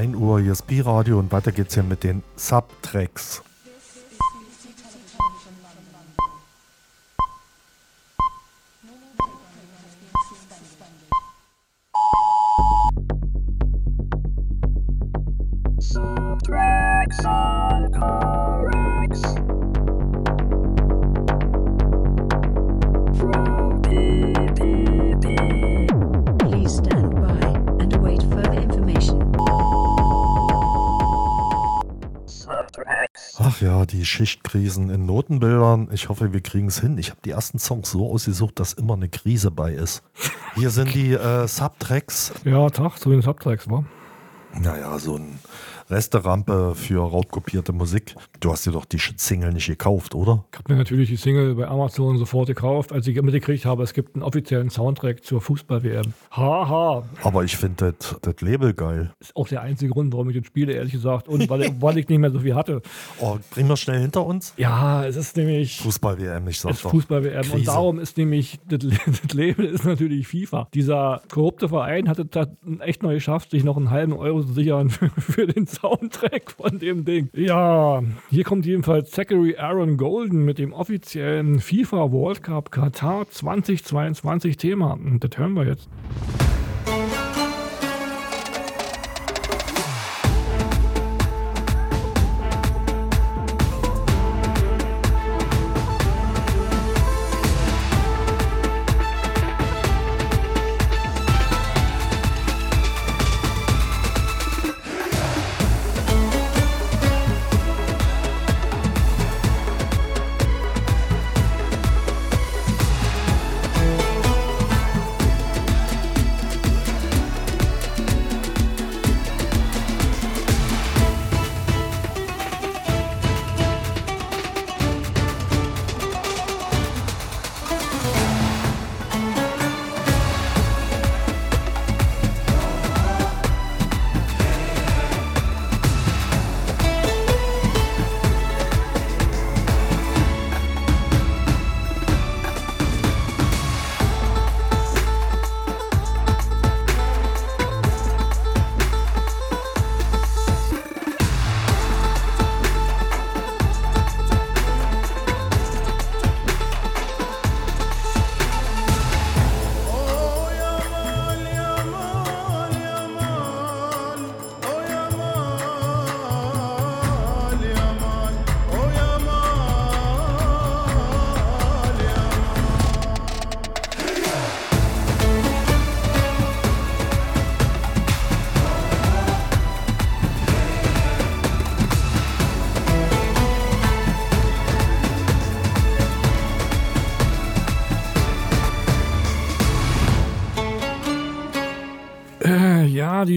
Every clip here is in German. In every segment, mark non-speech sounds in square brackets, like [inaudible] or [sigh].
bis 1 Uhr hier ist B-Radio und weiter geht's hier mit den Subtracks. Die Schichtkrisen in Notenbildern. Ich hoffe, wir kriegen es hin. Ich habe die ersten Songs so ausgesucht, dass immer eine Krise bei ist. Hier sind die äh, Subtracks. Ja, Tag zu den Subtracks, war. Naja, so ein Resterampe für raubkopierte Musik. Du hast dir doch die Single nicht gekauft, oder? Ich habe mir natürlich die Single bei Amazon sofort gekauft, als ich mitgekriegt habe, es gibt einen offiziellen Soundtrack zur Fußball-WM. Haha. Aber ich finde das Label geil. Ist auch der einzige Grund, warum ich das spiele, ehrlich gesagt. Und weil, [laughs] weil ich nicht mehr so viel hatte. Oh, bringen wir schnell hinter uns? Ja, es ist nämlich. Fußball-WM, ich sag doch. Fußball-WM. Und darum ist nämlich, das, [laughs] das Label ist natürlich FIFA. Dieser korrupte Verein hat es echt mal geschafft, sich noch einen halben Euro zu sichern für, [laughs] für den Soundtrack von dem Ding. Ja, hier kommt jedenfalls Zachary Aaron Golden mit dem offiziellen FIFA World Cup Katar 2022 Thema. Und das hören wir jetzt.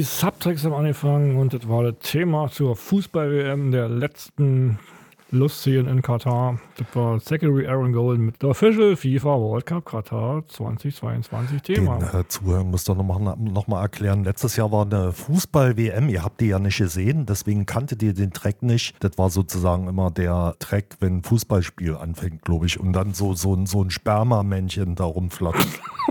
Die Subtracks haben angefangen und das war das Thema zur Fußball-WM der letzten Lustigen in Katar. Das war Zachary Aaron Golden mit der Official FIFA World Cup Katar 2022 Thema. Den äh, Zuhörer muss doch nochmal noch mal erklären. Letztes Jahr war eine Fußball-WM. Ihr habt die ja nicht gesehen, deswegen kanntet ihr den Track nicht. Das war sozusagen immer der Track, wenn ein Fußballspiel anfängt, glaube ich. Und dann so, so, so ein Spermamännchen da rumflattert. [laughs]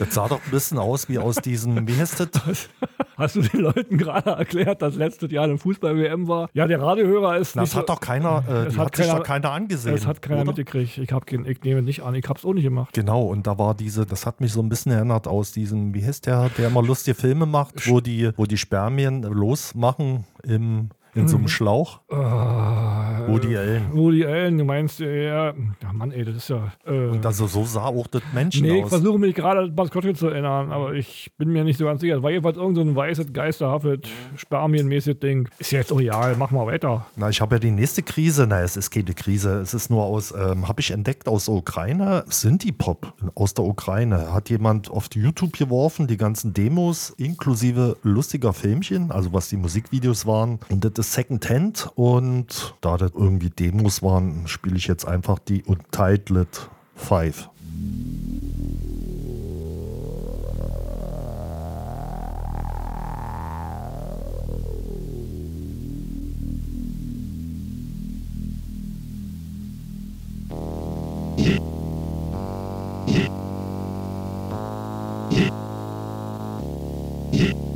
Das sah doch ein bisschen aus wie aus diesem, wie heißt das? Hast du den Leuten gerade erklärt, dass letztes Jahr eine Fußball-WM war? Ja, der Radiohörer ist. Das hat so, doch keiner, äh, das hat, hat keiner, sich doch keiner angesehen. Das hat keiner oder? mitgekriegt. Ich, hab, ich nehme nicht an, ich habe es auch nicht gemacht. Genau, und da war diese, das hat mich so ein bisschen erinnert aus diesem, wie heißt der, der immer lustige Filme macht, wo die, wo die Spermien losmachen im in so einem mhm. Schlauch? Uh, Woody Allen. Woody Allen, du meinst, ja, ja Mann, ey, das ist ja. Äh, und also so sah auch das Menschen nee, aus. Nee, ich versuche mich gerade an Maskottchen zu erinnern, aber ich bin mir nicht so ganz sicher. Es war jedenfalls irgend so ein weißes, geisterhaftes, spermienmäßiges Ding. Ist ja jetzt real, mach mal weiter. Na, ich habe ja die nächste Krise. Na, es ist keine Krise. Es ist nur aus, ähm, habe ich entdeckt, aus der Ukraine. Sinti-Pop aus der Ukraine. Hat jemand auf YouTube geworfen, die ganzen Demos inklusive lustiger Filmchen, also was die Musikvideos waren. Und das das Secondhand und da das irgendwie Demos waren, spiele ich jetzt einfach die Untitled 5. Yeah.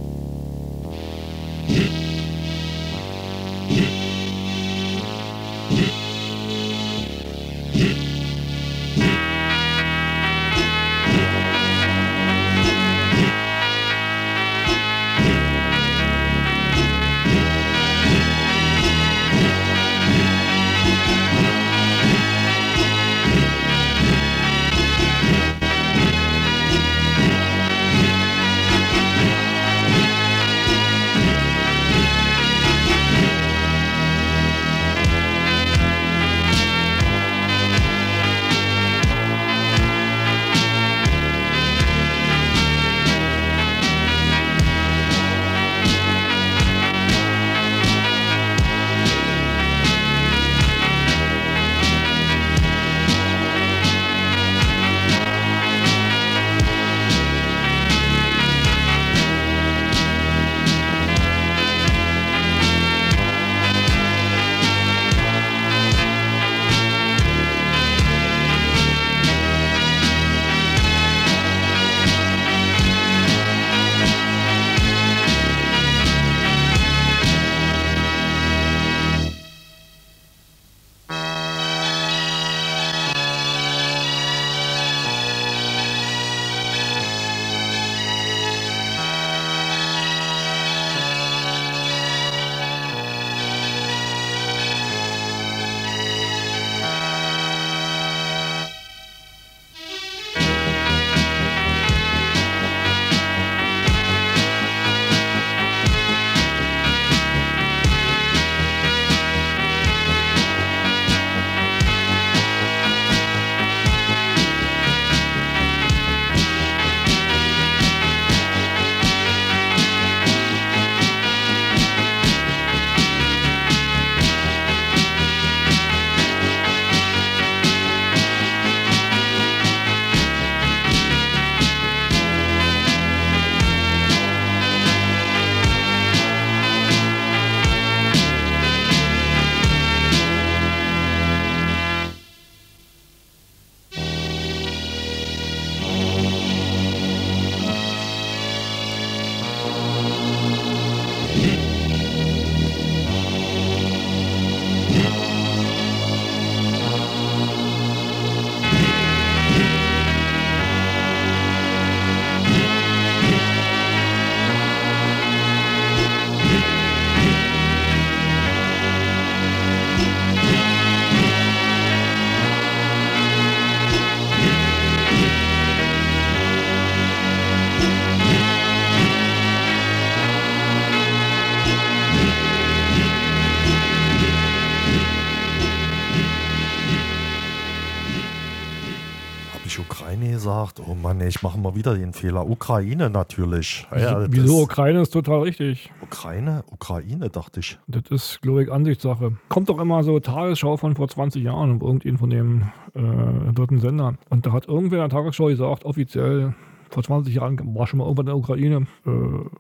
Mann, ich mache mal wieder den Fehler. Ukraine natürlich. Ja, Wieso? Ukraine ist total richtig. Ukraine? Ukraine, dachte ich. Das ist, glaube ich, Ansichtssache. Kommt doch immer so Tagesschau von vor 20 Jahren und irgendeinen von den äh, dritten Sendern. Und da hat irgendwer in der Tagesschau gesagt, offiziell, vor 20 Jahren war schon mal irgendwann in der Ukraine. Äh,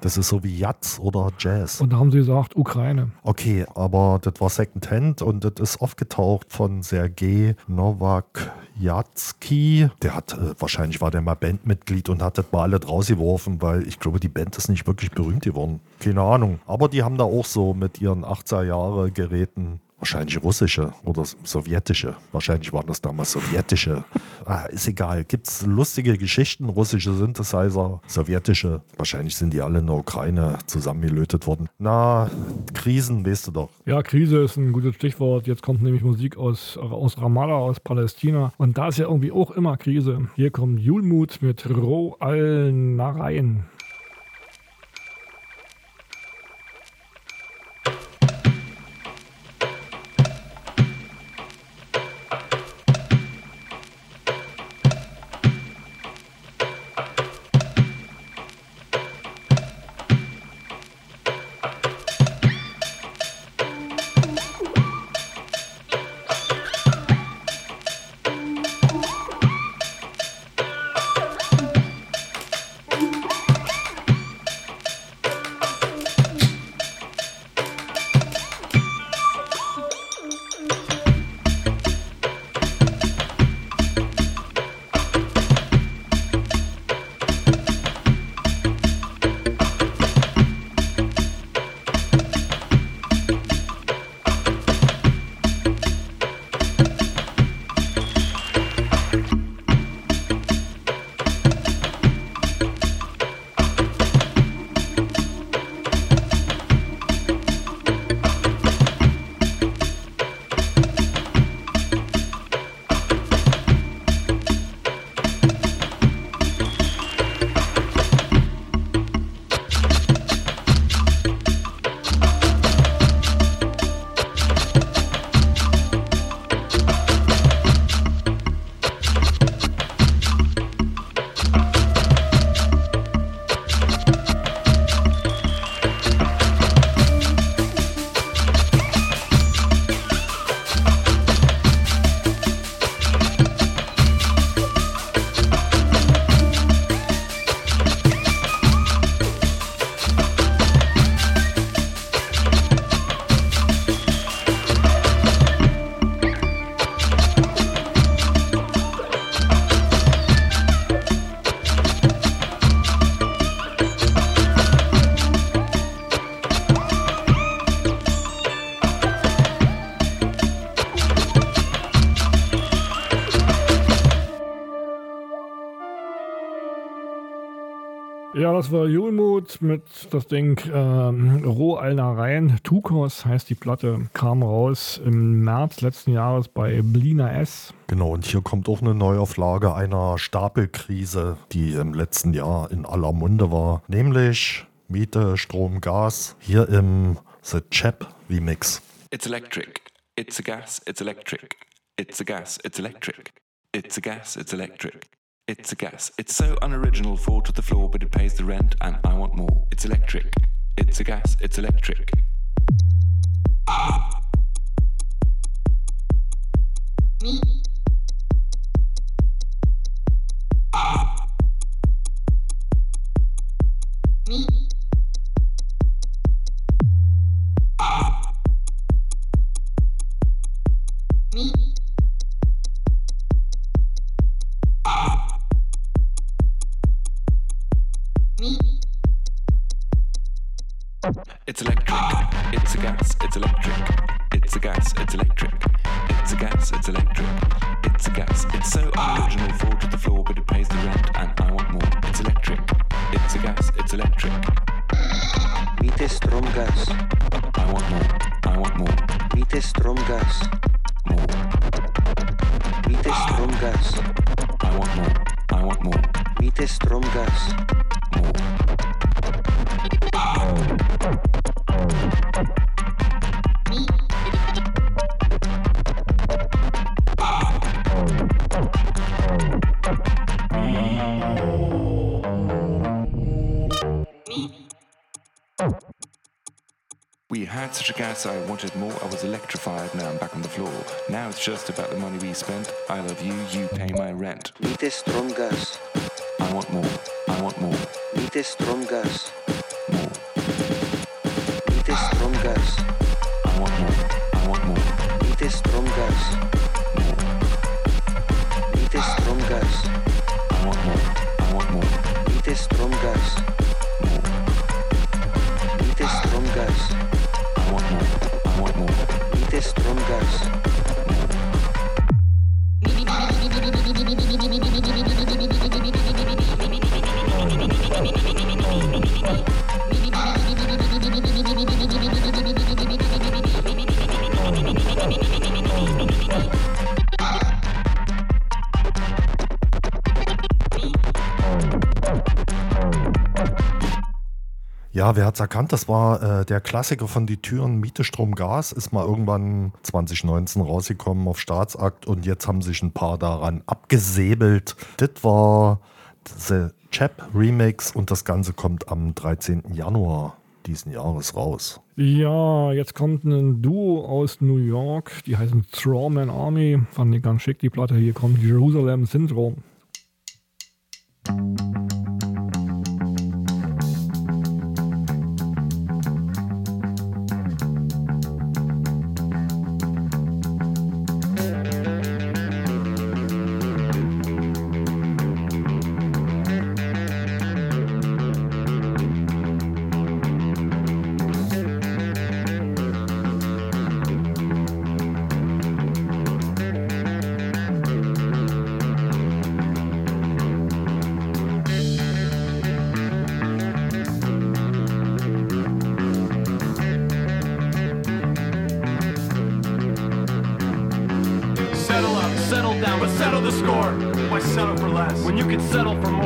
das ist so wie Jazz oder Jazz. Und da haben sie gesagt, Ukraine. Okay, aber das war Second Hand und das ist aufgetaucht von Sergei Novak Jatzki. Der hat, äh, wahrscheinlich war der mal Bandmitglied und hat das mal alle rausgeworfen, weil ich glaube, die Band ist nicht wirklich berühmt geworden. Keine Ahnung. Aber die haben da auch so mit ihren 80er Jahre Geräten Wahrscheinlich russische oder sowjetische. Wahrscheinlich waren das damals sowjetische. Ah, ist egal. Gibt es lustige Geschichten, russische Synthesizer, sowjetische. Wahrscheinlich sind die alle in der Ukraine zusammengelötet worden. Na, Krisen, weißt du doch. Ja, Krise ist ein gutes Stichwort. Jetzt kommt nämlich Musik aus, aus Ramallah, aus Palästina. Und da ist ja irgendwie auch immer Krise. Hier kommt Julmut mit Ro al-Narain. Ja, das war Julmut mit das Ding ähm, Rohalnereien. Tukos heißt die Platte, kam raus im März letzten Jahres bei Blina S. Genau, und hier kommt auch eine Neuauflage einer Stapelkrise, die im letzten Jahr in aller Munde war, nämlich Miete, Strom, Gas, hier im The Chap Remix. It's electric. It's a gas. It's electric. It's a gas. It's electric. It's a gas. It's electric. It's a gas. It's so unoriginal, fall to the floor, but it pays the rent, and I want more. It's electric. It's a gas. It's electric. Me. Me. It's electric. It's a gas. It's electric. It's a gas. It's electric. It's a gas. It's electric. It's a gas. It's so unoriginal, fall to the floor, but it pays the rent, and I want more. It's electric. It's a gas. It's electric. Miete Stromgas. I want more. I want more. Miete Stromgas. More. Miete Stromgas. I want more move, the It is strong gas. We had such a gas, I wanted more. I was electrified, now I'm back on the floor. Now it's just about the money we spent. I love you, you pay my rent. Miete Stromgas. I want more. I want more. Miete Stromgas. More. Miete Stromgas. I want more. I want more. Miete Stromgas. Miete Stromgas. I want more. I want more. Miete Stromgas. Miete Miete Ja, wer hat's erkannt? Das war äh, der Klassiker von Die Türen Miete, Strom, Gas. Ist mal irgendwann 2019 rausgekommen auf Staatsakt und jetzt haben sich ein paar daran abgesäbelt. Das war The Chap Remix und das Ganze kommt am 13. Januar diesen Jahres raus. Ja, jetzt kommt ein Duo aus New York, die heißen Strawman Army. Fand ich ganz schick, die Platte. Hier kommt Jerusalem Syndrome. Settle for less when you can settle for more?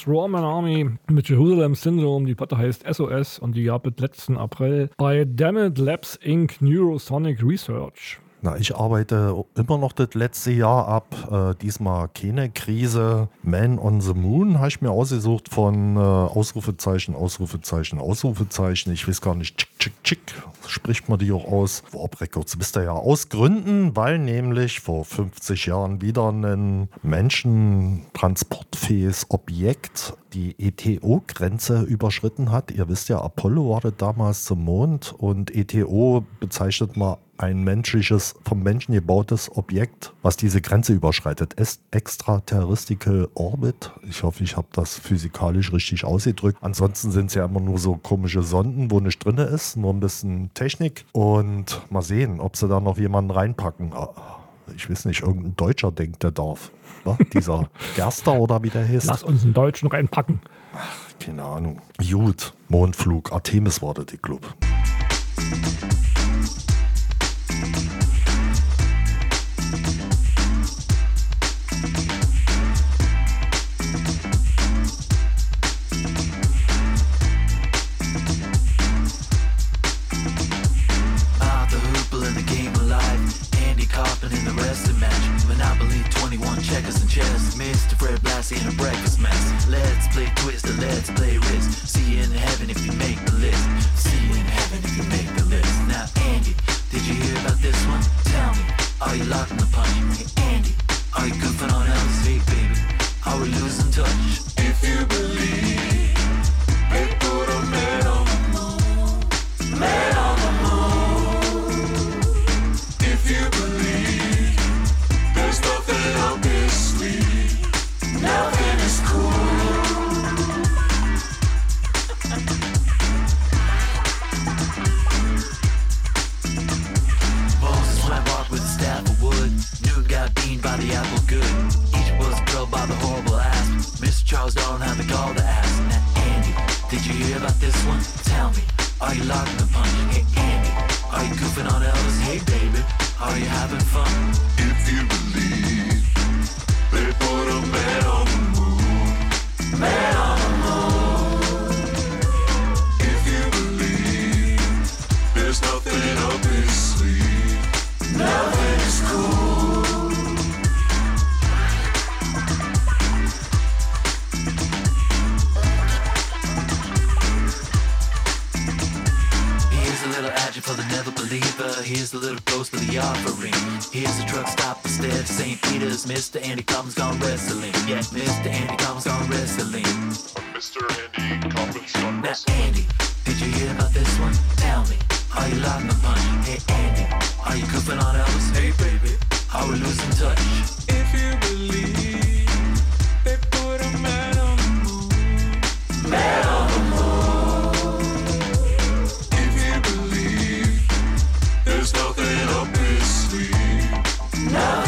Die Strawman Army mit Jerusalem Syndrome. Die Platte heißt SOS und die gab es letzten April bei Dammit Labs Inc. Neurosonic Research. Na, ich arbeite immer noch das letzte Jahr ab. Äh, diesmal keine Krise. Man on the Moon habe ich mir ausgesucht von äh, Ausrufezeichen, Ausrufezeichen, Ausrufezeichen. Ich weiß gar nicht, tschick, tschick, tschick, spricht man die auch aus. Warp Records wisst ihr ja aus Gründen, weil nämlich vor 50 Jahren wieder ein menschentransportfähiges Objekt die ETO-Grenze überschritten hat. Ihr wisst ja, Apollo war damals zum Mond und ETO bezeichnet man ein menschliches, vom Menschen gebautes Objekt, was diese Grenze überschreitet. Es Extraterrestrial Orbit. Ich hoffe, ich habe das physikalisch richtig ausgedrückt. Ansonsten sind es ja immer nur so komische Sonden, wo nicht drin ist, nur ein bisschen Technik. Und mal sehen, ob sie da noch jemanden reinpacken. Ah, Ich weiß nicht, irgendein Deutscher denkt, der darf. Was? Dieser [laughs] Gerster oder wie der heißt. Lass uns einen Deutschen reinpacken. Keine Ahnung. Gut, Mondflug, Artemis war die Club. Mr. Fred Blassie in a breakfast mess. Let's play Twister, let's play Risk. See you in heaven if you make the list. See you in heaven if you make the list. Now, Andy, did you hear about this one? Tell me, are you locking the punch? Andy, are you goofing on Ellis? Hey, baby, are we losing touch? If you believe, they put a man on the moon. Man the apple good. Egypt was grilled by the horrible ass. Mr. Charles Darwin had to call the ass. Now, Andy, did you hear about this one? Tell me, are you locking the punch? Hey, Andy, are you goofing on Elvis? Hey, baby, are you having fun? If you believe they put a man on the moon, man believer. Here's the little ghost of the offering. Here's the truck stop instead of St. Peter's. Mr. Andy Collins gone wrestling. Yeah, Mr. Andy Collins gone wrestling. Mr. Andy Coppins on Now, Andy, did you hear about this one? Tell me, are you locking the punch? Hey, Andy, are you goofing on Elvis? Hey, baby, are we losing touch? If you believe they put a man on the moon, man on No!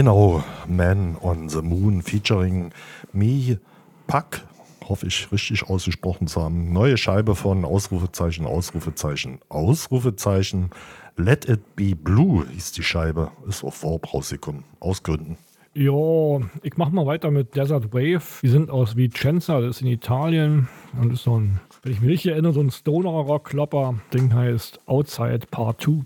Genau, Man on the Moon featuring Me Pak, hoffe ich richtig ausgesprochen zu haben. Neue Scheibe von Ausrufezeichen, Ausrufezeichen, Ausrufezeichen. Let It Be Blue hieß die Scheibe. Ist auf Warp rausgekommen. Aus Gründen. Jo, ich mach mal weiter mit Desert Wave. Die sind aus Vicenza, das ist in Italien. Und ist so ein, wenn ich mich richtig erinnere, so ein Stoner-Rock-Klopper. Ding heißt Outside Part 2.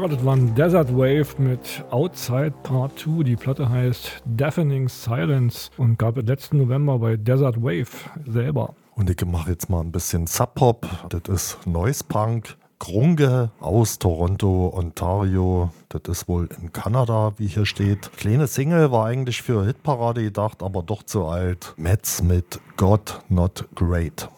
Ja, das war Desert Wave mit Outside Part 2. Die Platte heißt Deafening Silence und gab es letzten November bei Desert Wave selber. Und ich mache jetzt mal ein bisschen Sub-Pop. Das ist Noise Punk. Grunge aus Toronto, Ontario. Das ist wohl in Kanada, wie hier steht. Kleine Single war eigentlich für Hitparade gedacht, aber doch zu alt. Metz mit God Not Great.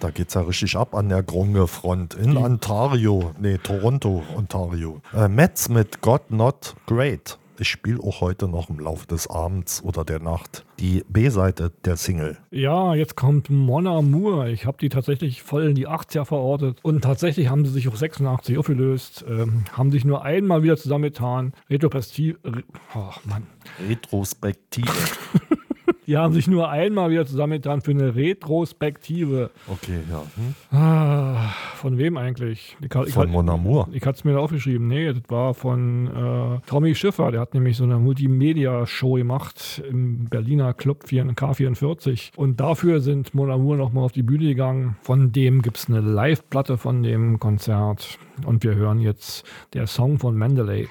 Da geht's ja richtig ab an der Grunge-Front in Ontario. Nee, Toronto, Ontario. Äh, Metz mit God Not Great. Ich spiele auch heute noch im Laufe des Abends oder der Nacht die B-Seite der Single. Ja, jetzt kommt Mon Amour. Ich habe die tatsächlich voll in die 80er verortet. Und tatsächlich haben sie sich auf 86 aufgelöst, ähm, haben sich nur einmal wieder zusammengetan. Retroperspektive. Re oh, Mann. Retrospektive. [laughs] Die haben sich nur einmal wieder zusammengetan für eine Retrospektive. Okay, ja. Hm? Ah, von wem eigentlich? Ich, ich, Von Mon Amour. ich hatte es mir da aufgeschrieben. Nee, das war von äh, Tommy Schiffer. Der hat nämlich so eine Multimedia-Show gemacht im Berliner Club 4, K44. Und dafür sind Mon Amour nochmal auf die Bühne gegangen. Von dem gibt es eine Live-Platte von dem Konzert. Und wir hören jetzt der Song von Mendeley.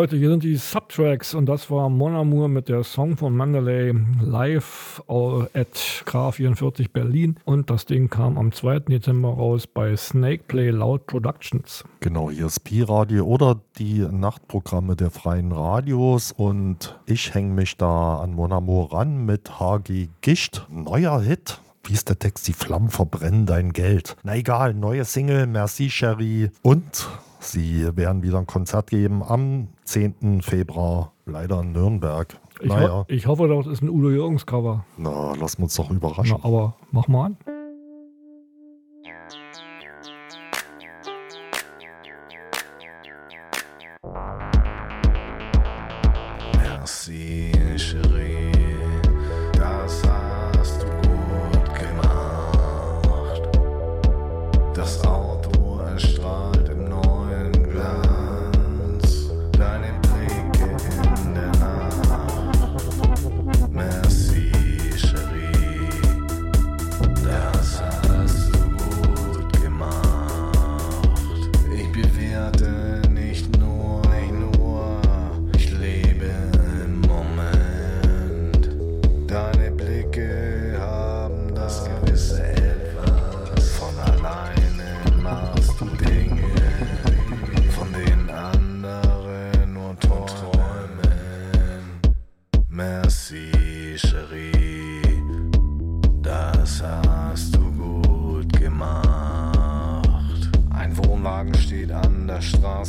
Leute, hier sind die Subtracks und das war Mon Amour mit der Song von Mandalay live at K44 Berlin und das Ding kam am 2. Dezember raus bei Snake Play Loud Productions. Genau, hier ist Pi-Radio oder die Nachtprogramme der freien Radios und ich hänge mich da an Monamo ran mit HG Gicht. Neuer Hit. Wie ist der Text? Die Flammen verbrennen dein Geld. Na egal, neue Single, Merci Sherry und sie werden wieder ein Konzert geben am 10. Februar, leider in Nürnberg. Ich, naja, ho ich hoffe, das ist ein Udo Jürgens Cover. na, lassen wir uns doch überraschen. Na, aber mach mal an.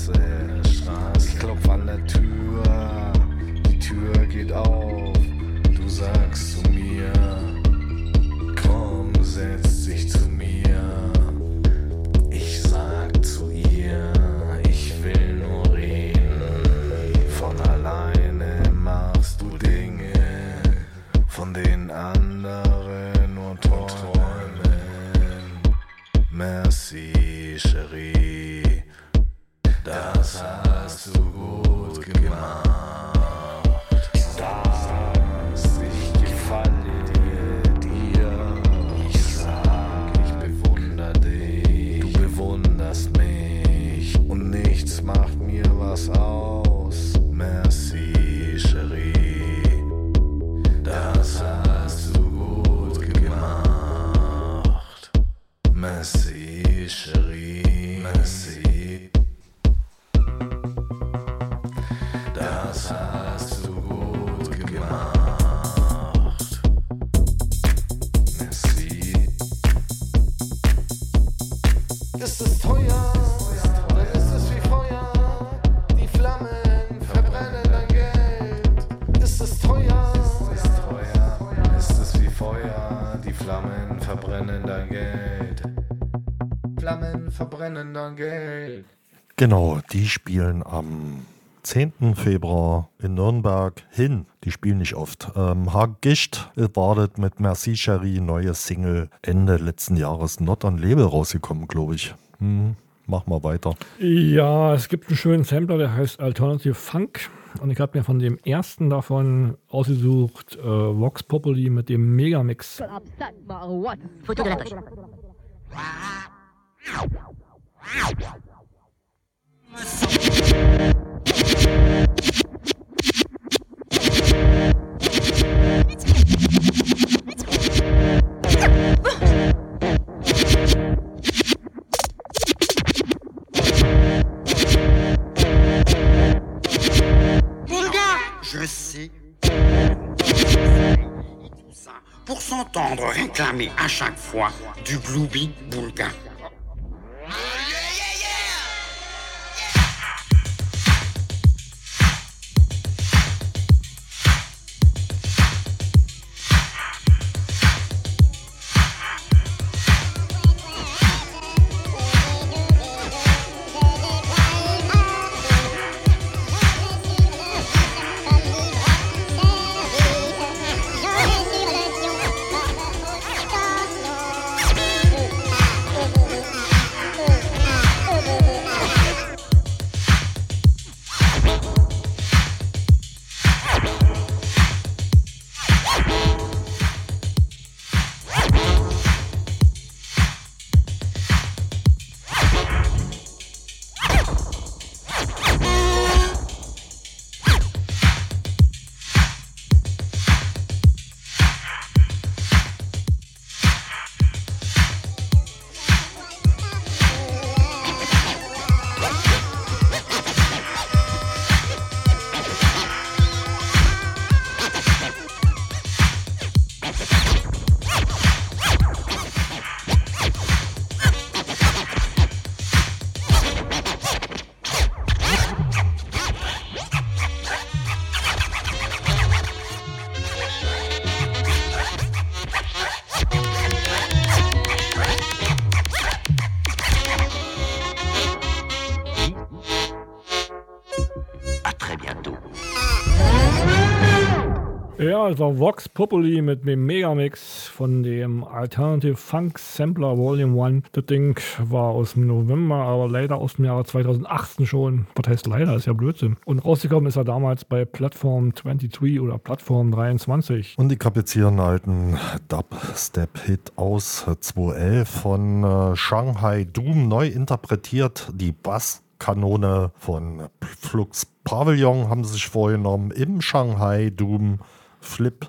say. brennen dann Geld. Äh. Genau, die spielen am 10. Februar in Nürnberg hin. Die spielen nicht oft. Ähm, Hagicht wartet mit Merci Cherie neue Single Ende letzten Jahres Not on Label rausgekommen, glaube ich. Hm, mach mal weiter. Ja, es gibt einen schönen Sampler, der heißt Alternative Funk. Und ich habe mir von dem ersten davon ausgesucht, äh, Vox Populi mit dem Megamix. Je sais. Pour s'entendre réclamer à chaque fois du Glooby Boulga. das war Vox Populi mit dem Megamix von dem Alternative Funk Sampler Volume 1. Das Ding war aus dem November, aber leider aus dem Jahre 2018 schon. Was heißt leider? Ist ja Blödsinn. Und rausgekommen ist er damals bei Plattform 23 oder Plattform 23. Und die habe alten Dubstep-Hit aus 2011 von äh, Shanghai Doom neu interpretiert. Die Basskanone von Flux Pavillon haben sie sich vorgenommen im Shanghai Doom Flip.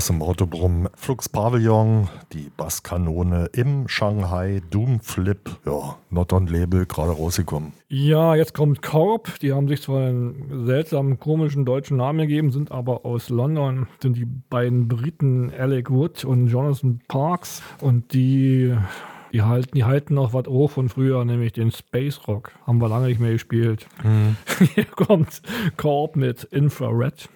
Bass im Auto. Flux Pavillon, die Basskanone im Shanghai Doom Flip. Ja, Not on Label, gerade rausgekommen. Ja, jetzt kommt Korb. Die haben sich zwar einen seltsamen, komischen deutschen Namen gegeben, sind aber aus London. Sind die beiden Briten Alec Wood und Jonathan Parks. Und die, die, halten, die halten noch was hoch von früher, nämlich den Space Rock. Haben wir lange nicht mehr gespielt. [laughs] Hier kommt Korb mit Infrared.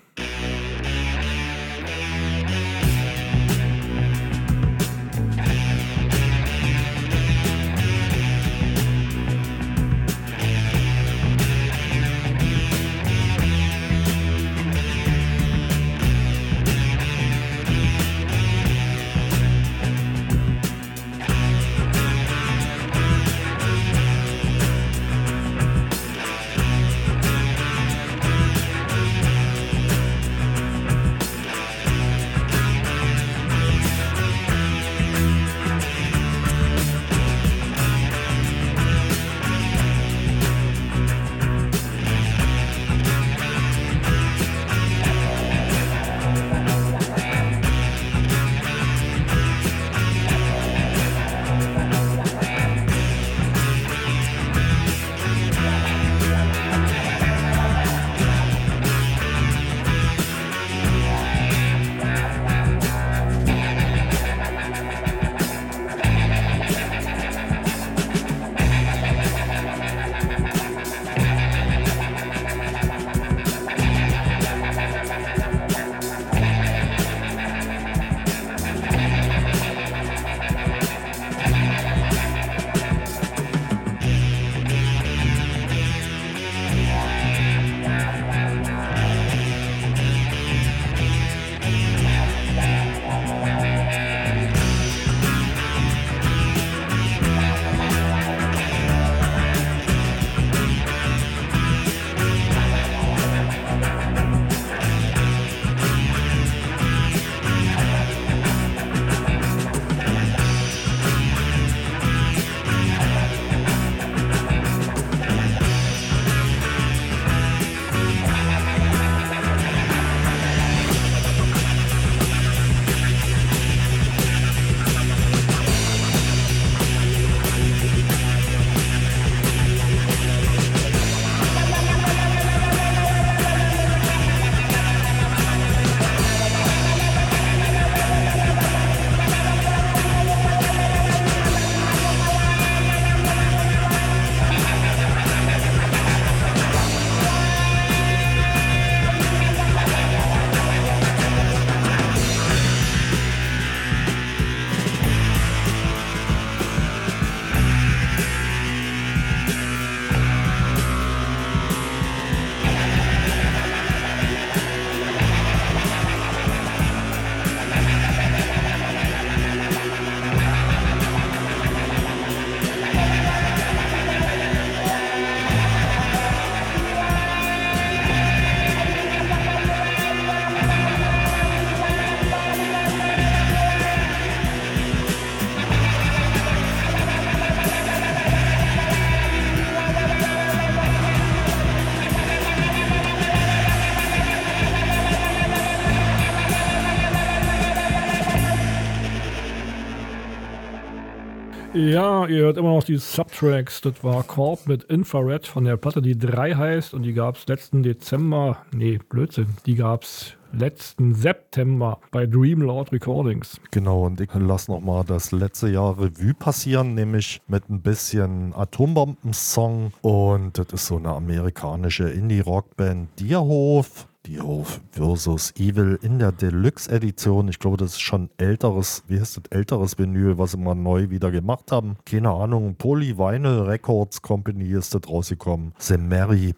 Ja, ihr hört immer noch die Subtracks. Das war Korb mit Infrared von der Platte, die 3 heißt. Und die gab es letzten Dezember. Nee, Blödsinn. Die gab es letzten September bei Dreamlord Recordings. Genau, und ich lasse nochmal das letzte Jahr Revue passieren, nämlich mit ein bisschen Atombomben-Song. Und das ist so eine amerikanische Indie-Rockband Dierhof. Dierhof versus Evil in der Deluxe-Edition. Ich glaube, das ist schon älteres, wie heißt das, älteres Vinyl, was sie mal neu wieder gemacht haben. Keine Ahnung, Poly Vinyl Records Company ist das rausgekommen. Mary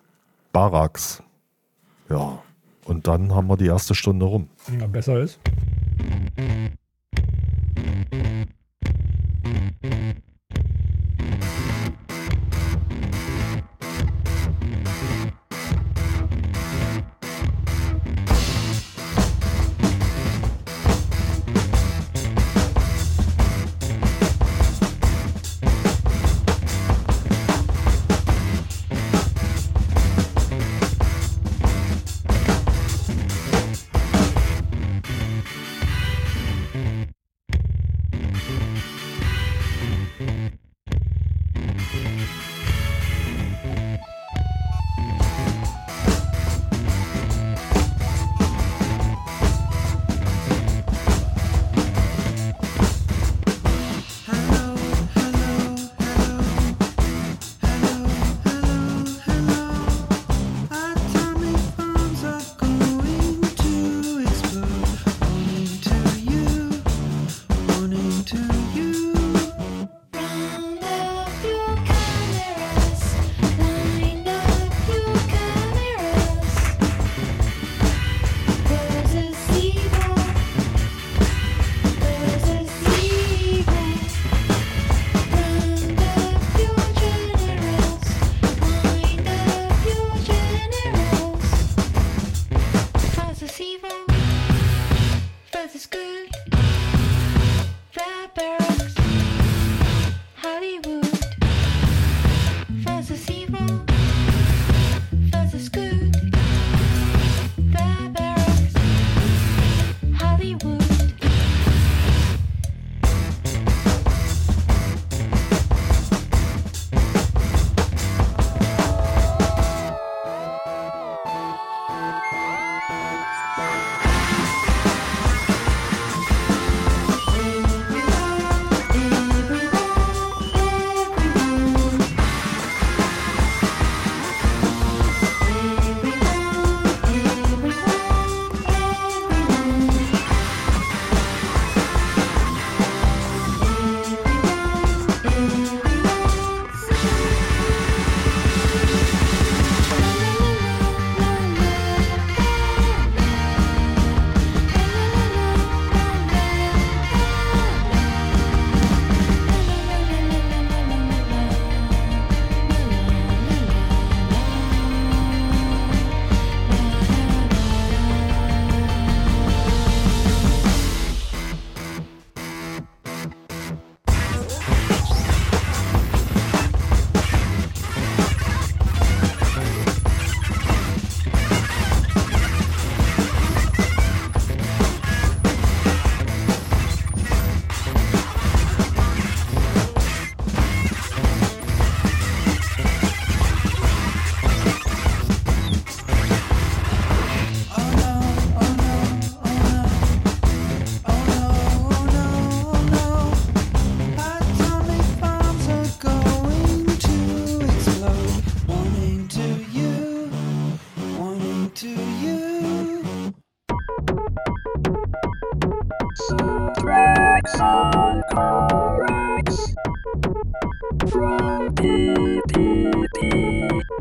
Barracks. Ja, und dann haben wir die erste Stunde rum. Ja, besser ist.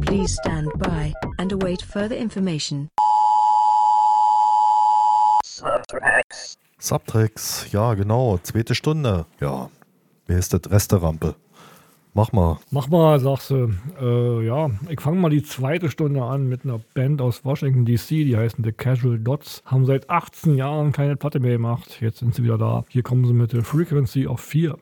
Please stand by and await further information. Subtracks, ja genau, zweite Stunde. Ja, wer ist das? Resterampe. Mach mal. Mach mal, sagst du. Äh, ja, ich fange mal die zweite Stunde an mit einer Band aus Washington DC, die heißen The Casual Dots. Haben seit 18 Jahren keine Platte mehr gemacht. Jetzt sind sie wieder da. Hier kommen sie mit der Frequency of 4.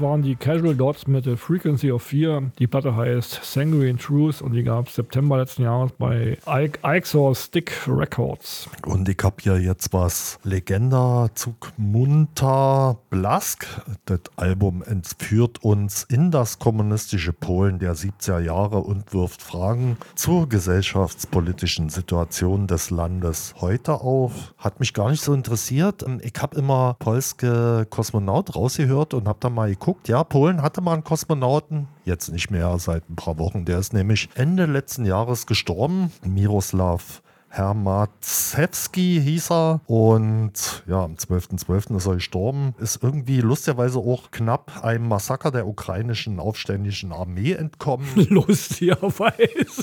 Waren die Casual Dots mit der Frequency of Fear. Die Platte heißt Sanguine Truth und die gab es September letzten Jahres bei Ixor Stick Records. Und ich hab hier jetzt was Legenda Zugmunter Blask. Das Album entführt uns in das kommunistische Polen der 70er Jahre und wirft Fragen zur gesellschaftspolitischen Situation des Landes heute auf. Hat mich gar nicht so interessiert. Ich habe immer polske Kosmonaut rausgehört und habe dann mal geguckt. Ja, Polen hatte mal einen Kosmonauten. Jetzt nicht mehr seit ein paar Wochen. Der ist nämlich Ende letzten Jahres gestorben. Miroslav Hermazewski hieß er und ja, am 12.12. ist er gestorben. Ist irgendwie lustigerweise auch knapp einem Massaker der ukrainischen aufständischen Armee entkommen. [laughs] Lustigerweise.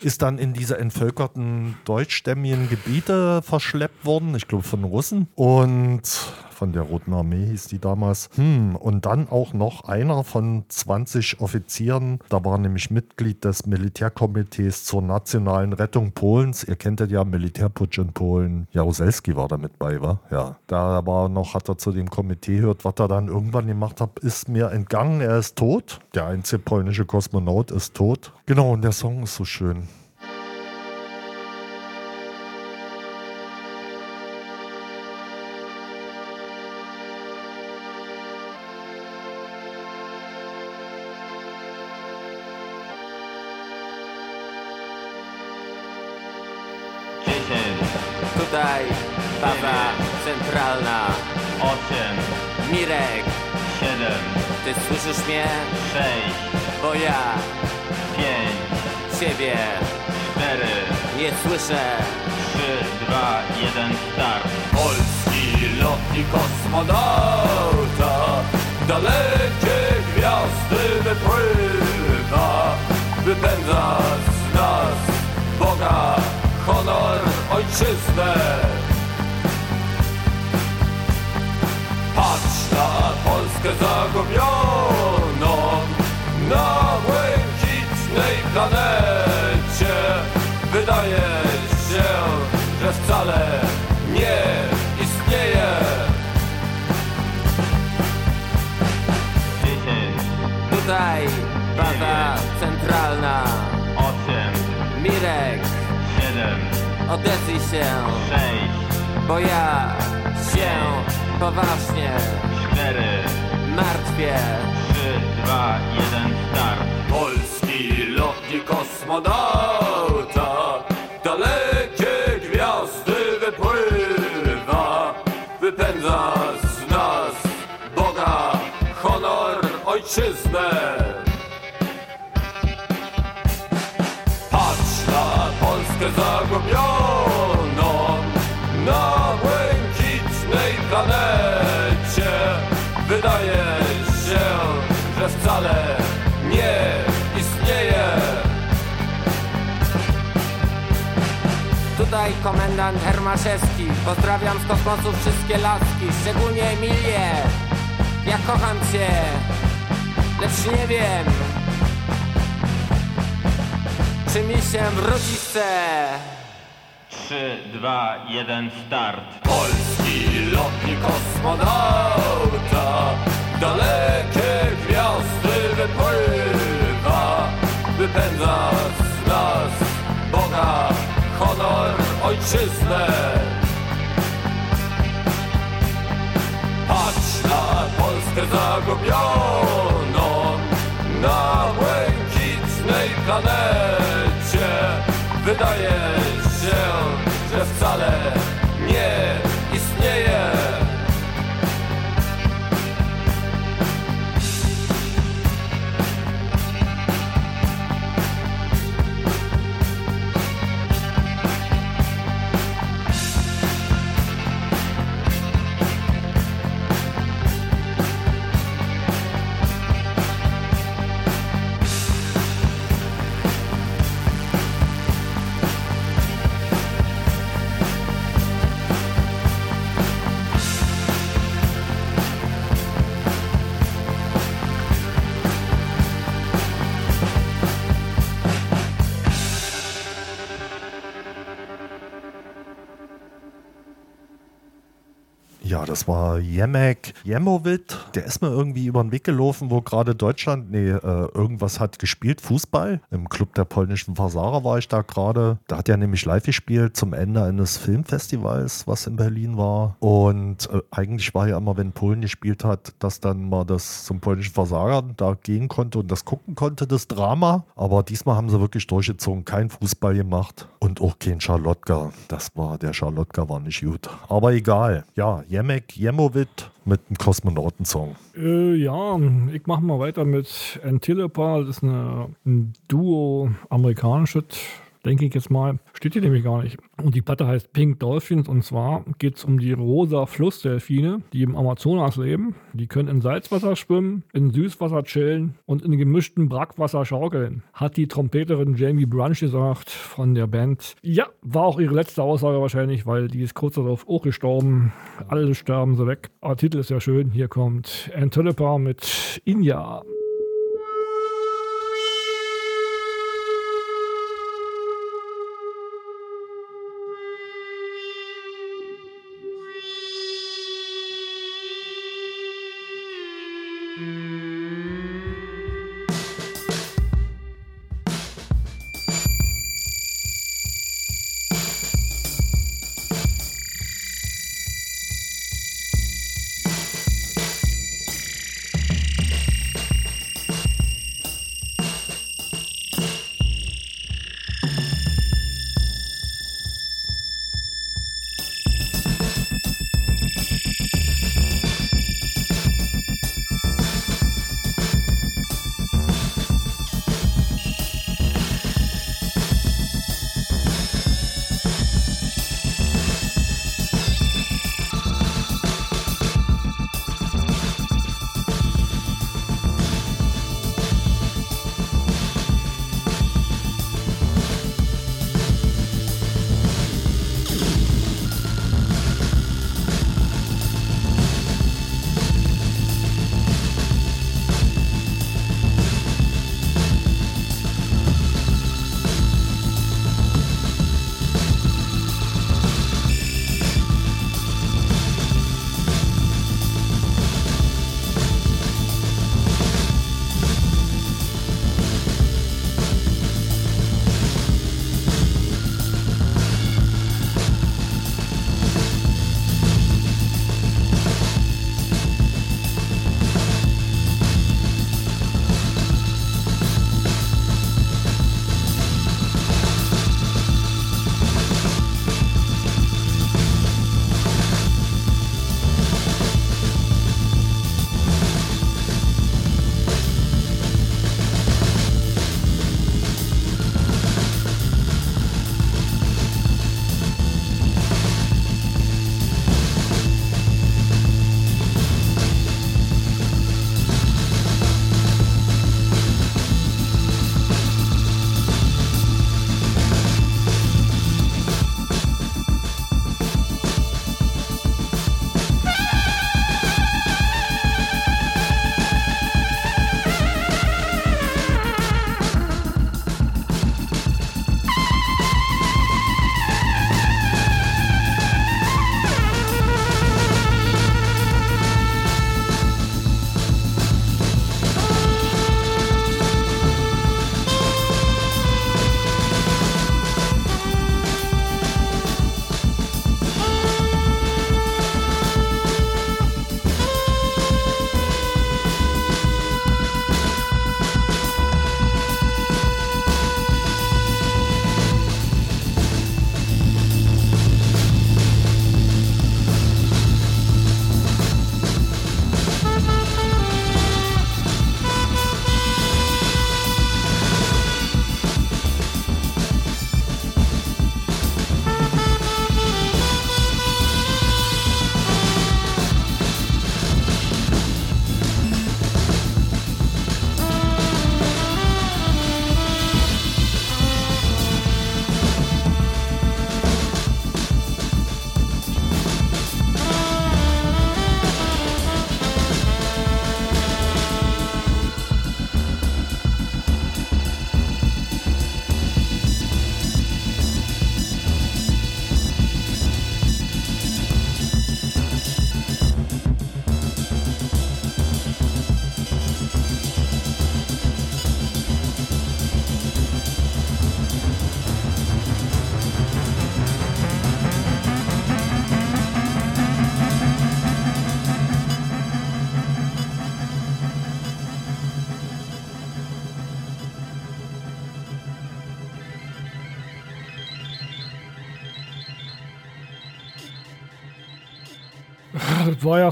Ist dann in diese entvölkerten deutschstämmigen Gebiete verschleppt worden, ich glaube von Russen. Und von der Roten Armee hieß die damals. Hm, und dann auch noch einer von 20 Offizieren. Da war nämlich Mitglied des Militärkomitees zur nationalen Rettung Polens. Ihr kennt ja Militärputsch in Polen. Jaruzelski war da mit bei, war? Ja. Da war noch, hat er zu dem Komitee gehört, was er dann irgendwann gemacht hat, ist mir entgangen. Er ist tot. Der einzige polnische Kosmonaut ist tot. Genau, und der Song ist so schön. Słyszę. 3, 2, 1, start. Polski lotnik kosmonauta Dalekie gwiazdy wypływa Wypędza z nas Boga, honor, ojczyznę Patrz na Polskę zagubioną Na błękitnej planecie Wydaje centralna. 8. Mirek. 7. Odezwij się. 6. Bo ja się poważnie 4. Martwię. 3, 2, 1, start. Polski lotnik kosmonauta Hermaszewski. Pozdrawiam z kosmosu wszystkie laski, szczególnie Emilię. Ja kocham cię, lecz nie wiem, czy mi się wrócić chce. 3, 2, 1, start. Polski lotnik kosmonauta Dalekie gwiazdy wypływa Wypędza ojczyznę. Patrz na Polskę zagubioną Na błękitnej planecie. Wydaje się, że wcale Ja, das war Jemek Jemovic. Der ist mir irgendwie über den Weg gelaufen, wo gerade Deutschland, nee, äh, irgendwas hat gespielt, Fußball. Im Club der polnischen Versager war ich da gerade. Da hat er nämlich live gespielt zum Ende eines Filmfestivals, was in Berlin war. Und äh, eigentlich war ja immer, wenn Polen gespielt hat, dass dann mal das zum polnischen Versager da gehen konnte und das gucken konnte, das Drama. Aber diesmal haben sie wirklich durchgezogen, kein Fußball gemacht und auch kein Charlotka. Das war, der Charlotka war nicht gut. Aber egal. Ja, Jemek Jemovic mit einem Kosmonautensong. Äh, ja, ich mache mal weiter mit Antilopa. Das ist eine, ein Duo amerikanisches, denke ich jetzt mal. Steht hier nämlich gar nicht. Und die Platte heißt Pink Dolphins und zwar geht es um die rosa Flussdelfine, die im Amazonas leben. Die können in Salzwasser schwimmen, in Süßwasser chillen und in gemischten Brackwasser schaukeln. Hat die Trompeterin Jamie Brunch gesagt von der Band. Ja, war auch ihre letzte Aussage wahrscheinlich, weil die ist kurz darauf auch gestorben. Alle sterben sie weg. Aber Titel ist ja schön. Hier kommt Antilopa mit Inja.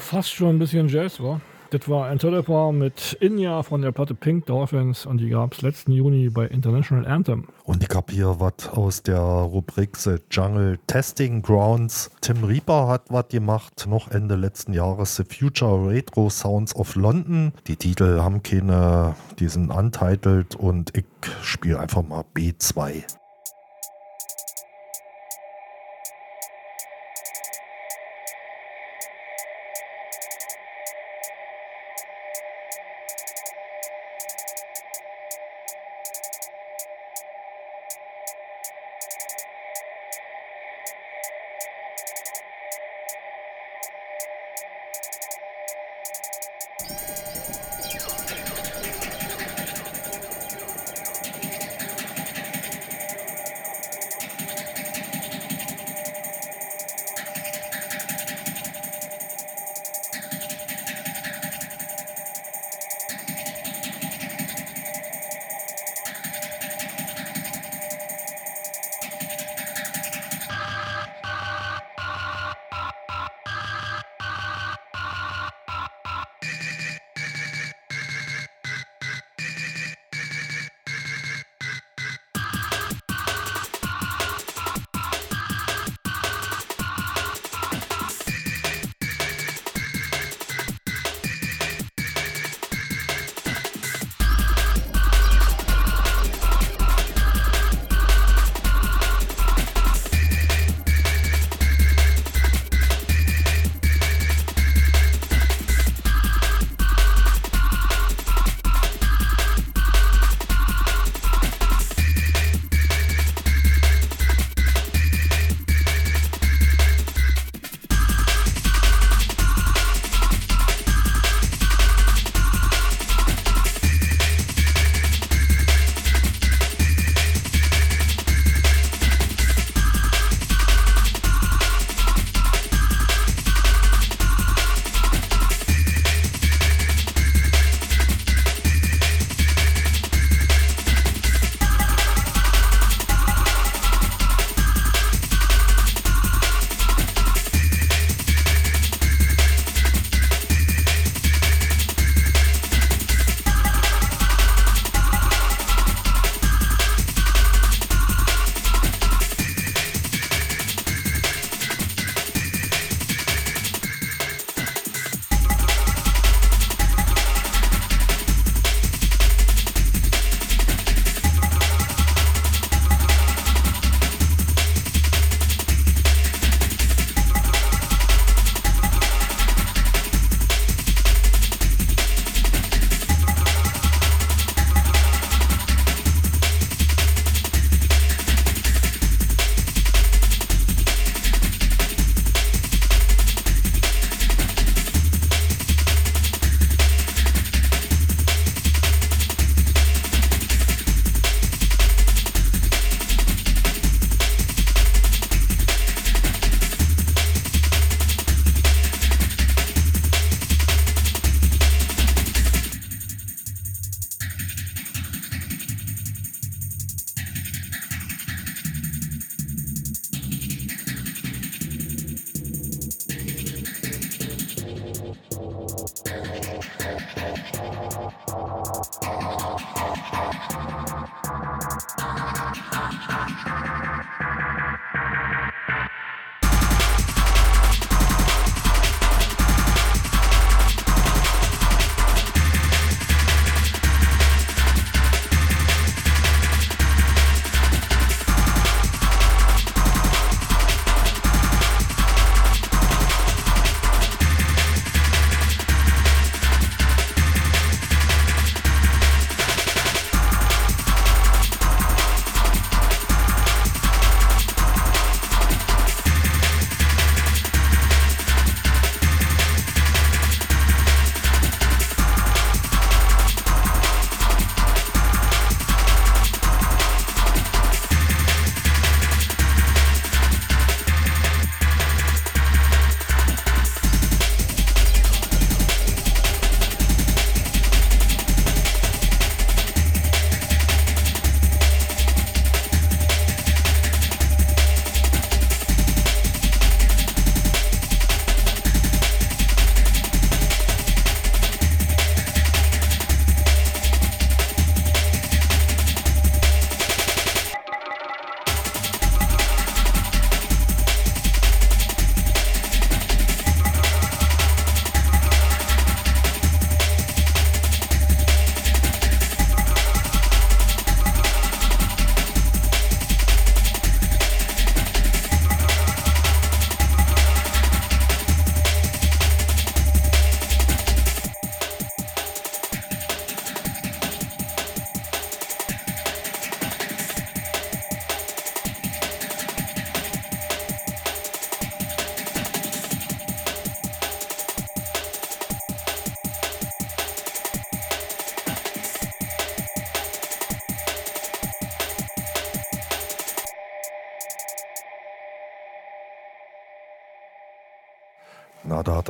Fast schon ein bisschen Jazz, war. Das war ein Telepar mit Inja von der Platte Pink Dolphins und die gab es letzten Juni bei International Anthem. Und ich habe hier was aus der Rubrik The Jungle Testing Grounds. Tim Reaper hat was gemacht, noch Ende letzten Jahres, The Future Retro Sounds of London. Die Titel haben keine, die sind untitled und ich spiele einfach mal B2.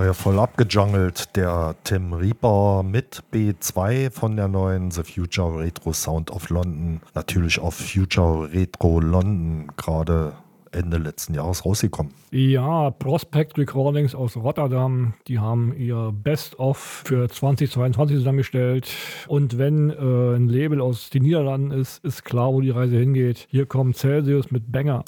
Ja voll abgejungelt, der Tim Reaper mit B2 von der neuen The Future Retro Sound of London. Natürlich auf Future Retro London gerade Ende letzten Jahres rausgekommen. Ja, Prospect Recordings aus Rotterdam, die haben ihr Best-of für 2022 zusammengestellt. Und wenn äh, ein Label aus den Niederlanden ist, ist klar, wo die Reise hingeht. Hier kommt Celsius mit Banger.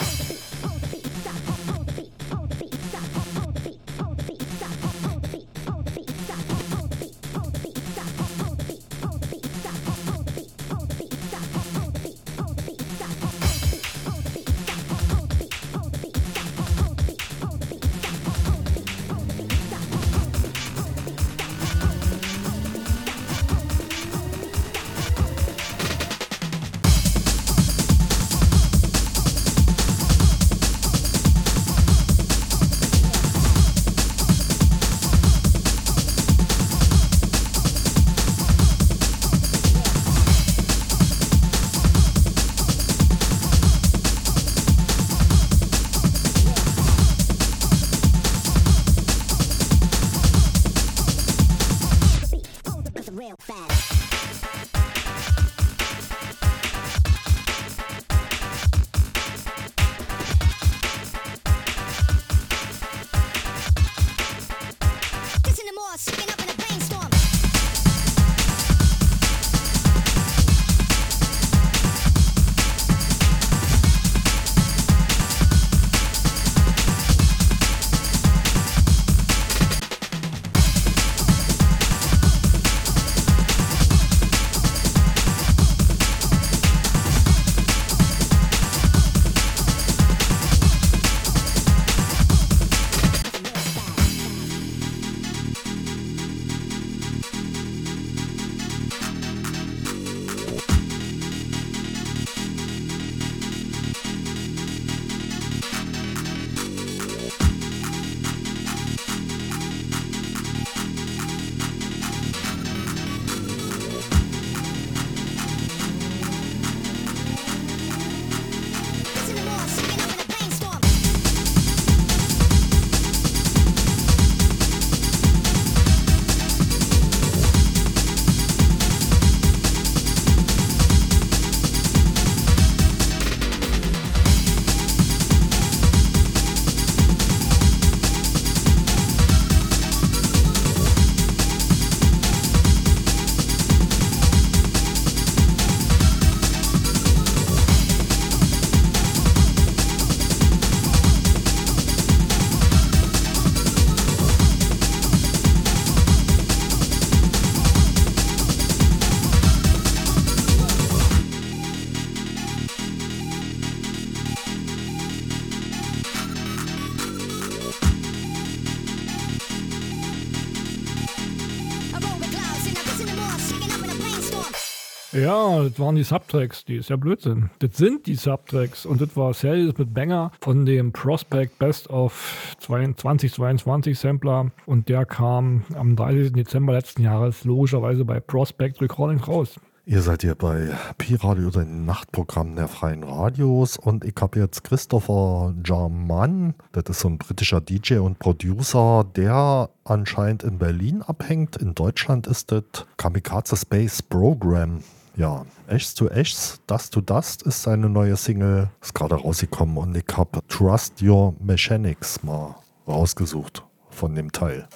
Das waren die Subtracks, die ist ja Blödsinn. Das sind die Subtracks und das war Celsius mit Banger von dem Prospect Best of 2022 Sampler und der kam am 30. Dezember letzten Jahres logischerweise bei Prospect Recordings raus. Ihr seid hier bei Pi-Radio, dem Nachtprogramm der freien Radios und ich habe jetzt Christopher Jarman, das ist so ein britischer DJ und Producer, der anscheinend in Berlin abhängt. In Deutschland ist das Kamikaze Space Program. Ja, Echs to Echs, Dust to Dust ist seine neue Single, ist gerade rausgekommen und ich habe Trust Your Mechanics mal rausgesucht von dem Teil.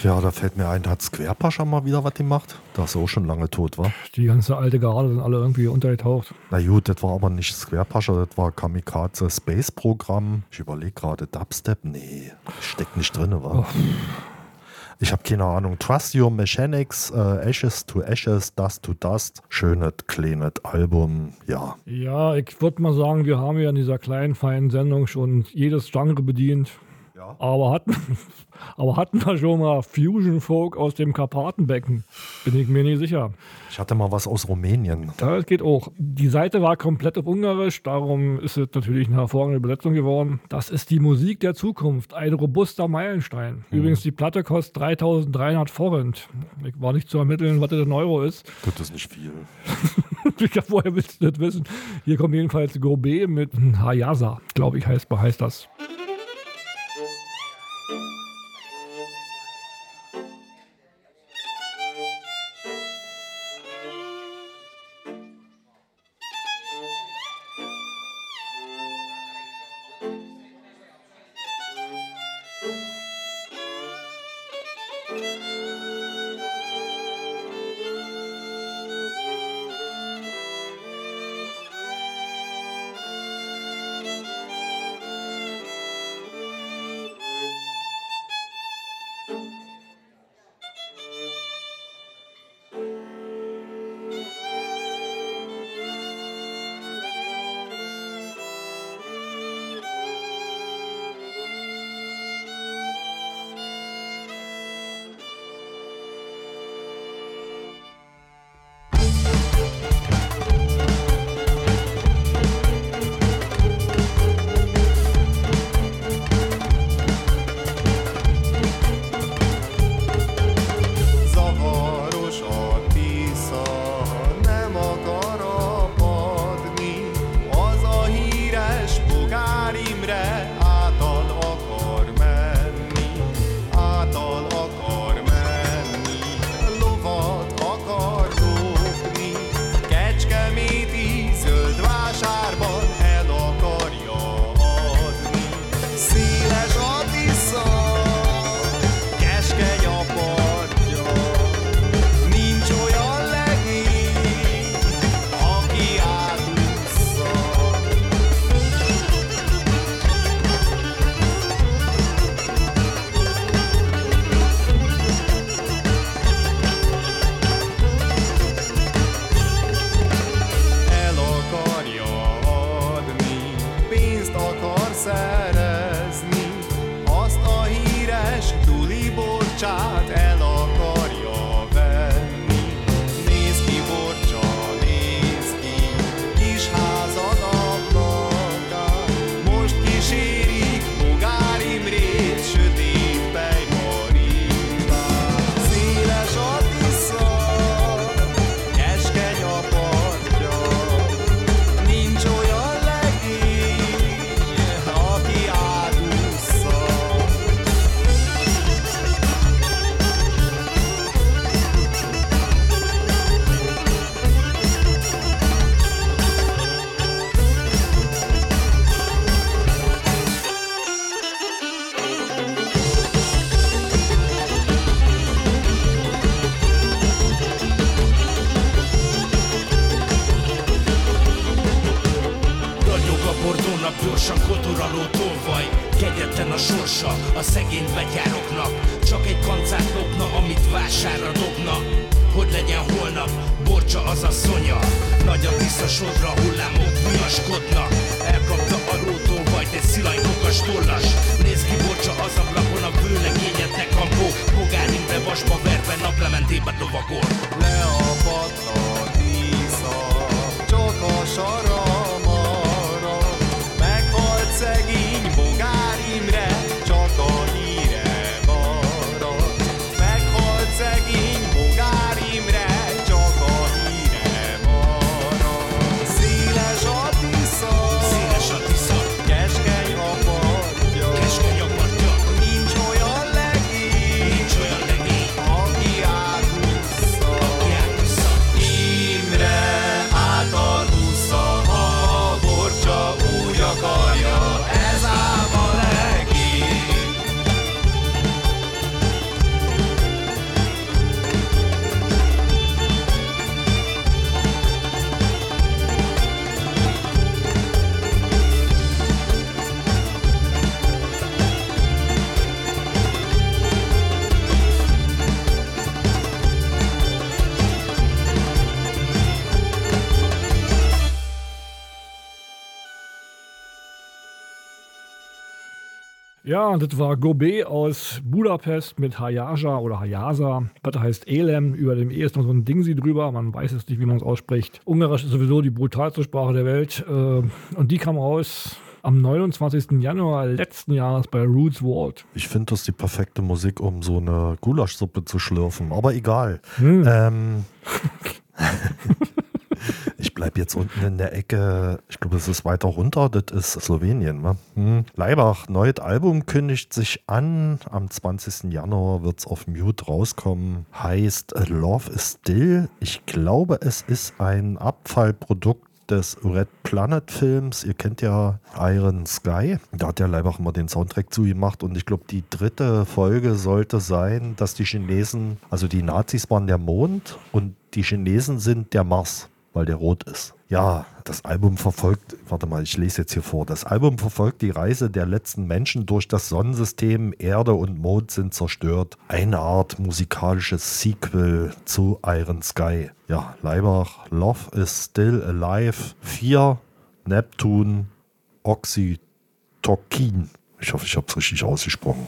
Ach ja, da fällt mir ein, hat Square Pascha mal wieder was gemacht, da ist auch schon lange tot war. Die ganze alte Garde sind alle irgendwie untergetaucht. Na gut, das war aber nicht Square Pascha, das war Kamikaze Space Programm. Ich überlege gerade, Dubstep? Nee, steckt nicht drin, war. Ich habe keine Ahnung. Trust Your Mechanics, äh, Ashes to Ashes, Dust to Dust. Schönes, kleines Album, ja. Ja, ich würde mal sagen, wir haben ja in dieser kleinen, feinen Sendung schon jedes Genre bedient. Aber hatten, [laughs] aber hatten wir schon mal Fusion Folk aus dem Karpatenbecken? Bin ich mir nicht sicher. Ich hatte mal was aus Rumänien. Das geht auch. Die Seite war komplett auf Ungarisch, darum ist es natürlich eine hervorragende Übersetzung geworden. Das ist die Musik der Zukunft, ein robuster Meilenstein. Übrigens, die Platte kostet 3300 Forint. Ich war nicht zu ermitteln, was das in Euro ist. Das ist nicht viel. [laughs] ja, woher willst du das wissen? Hier kommt jedenfalls Gourmet mit Hayasa, glaube ich, heißt, heißt das. Ja, das war Gobe aus Budapest mit Hayaja oder Hayasa. Platte heißt Elem. Über dem E ist noch so ein Dingsi drüber. Man weiß es nicht, wie man es ausspricht. Ungarisch ist sowieso die brutalste Sprache der Welt. Äh, Und die kam raus am 29. Januar letzten Jahres bei Roots World. Ich finde das die perfekte Musik, um so eine Gulaschsuppe zu schlürfen. Aber egal. Hm. Ähm, [laughs] [laughs] ich bleibe jetzt unten in der Ecke. Ich glaube, es ist weiter runter. Das ist Slowenien. Ne? Hm. Leibach, neues Album kündigt sich an. Am 20. Januar wird es auf Mute rauskommen. Heißt Love is Still. Ich glaube, es ist ein Abfallprodukt des Red Planet Films. Ihr kennt ja Iron Sky. Da hat der Leibach immer den Soundtrack zugemacht und ich glaube, die dritte Folge sollte sein, dass die Chinesen, also die Nazis waren der Mond und die Chinesen sind der Mars, weil der rot ist. Ja, das Album verfolgt, warte mal, ich lese jetzt hier vor. Das Album verfolgt die Reise der letzten Menschen durch das Sonnensystem. Erde und Mond sind zerstört. Eine Art musikalisches Sequel zu Iron Sky. Ja, Leibach, Love is Still Alive 4, Neptune, Oxytocin. Ich hoffe, ich habe es richtig ausgesprochen.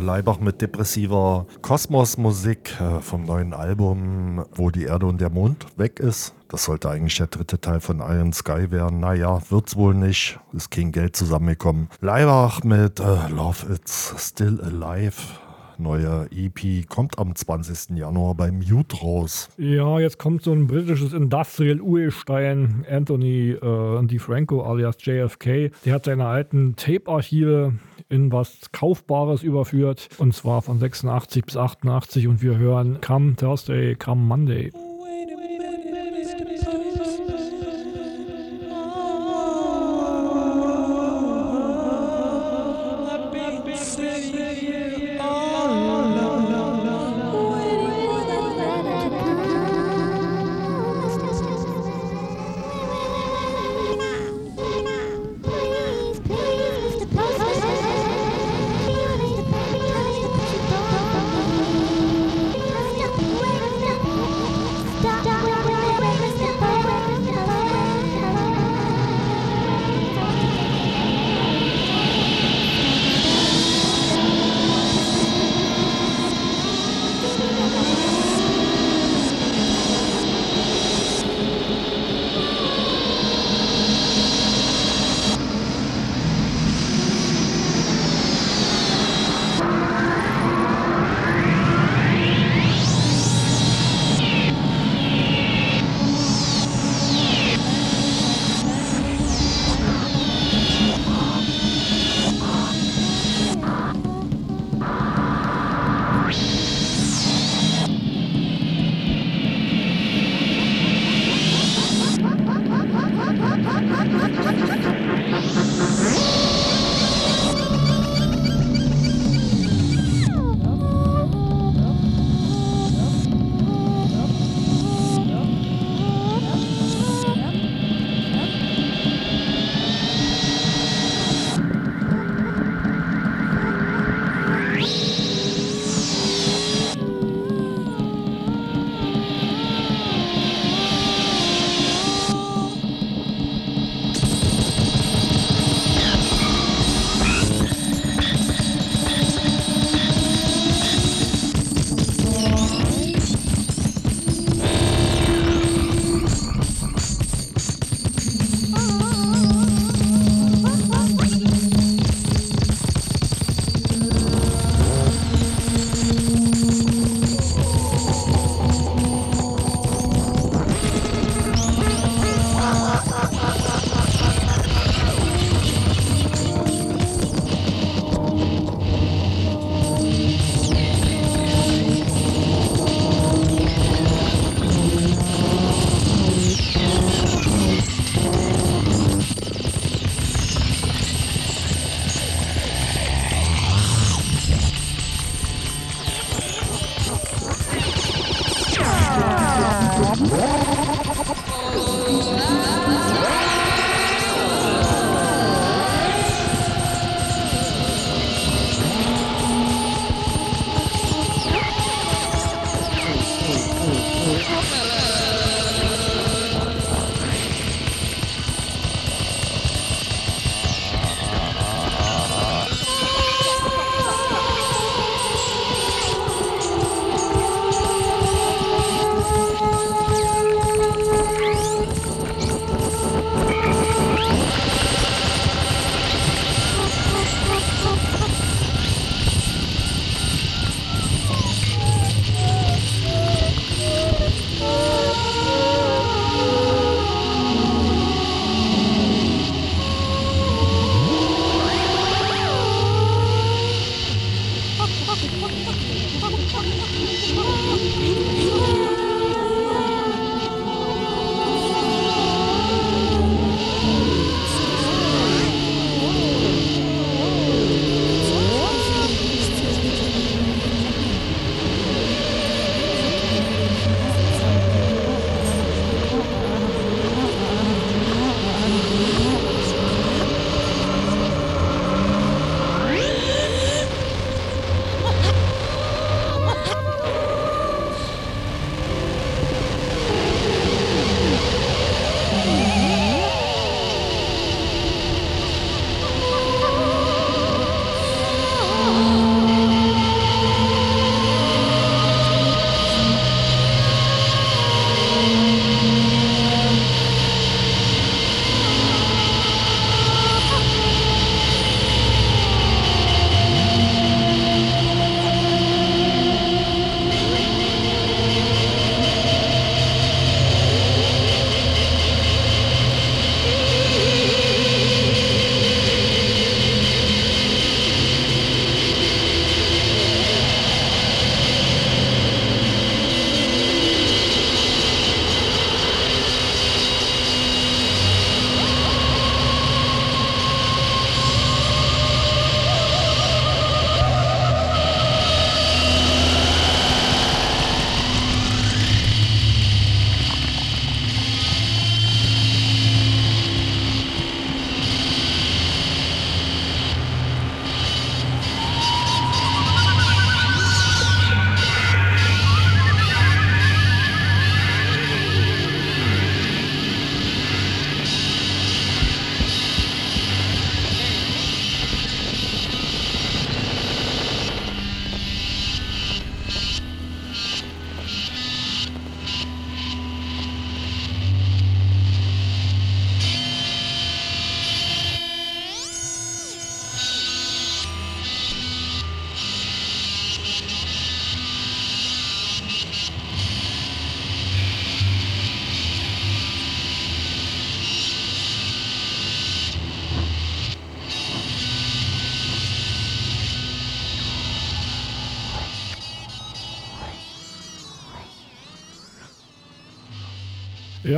Leibach mit depressiver Kosmosmusik äh, vom neuen Album, wo die Erde und der Mond weg ist. Das sollte eigentlich der dritte Teil von Iron Sky werden. Naja, wird's wohl nicht. Ist kein Geld zusammengekommen. Leibach mit äh, Love It's Still Alive. Neue EP kommt am 20. Januar beim Mute raus. Ja, jetzt kommt so ein britisches Industrial Urstein, Anthony äh, DiFranco alias JFK. Der hat seine alten Tape-Archive in was Kaufbares überführt. Und zwar von 86 bis 88. Und wir hören Come Thursday, Come Monday.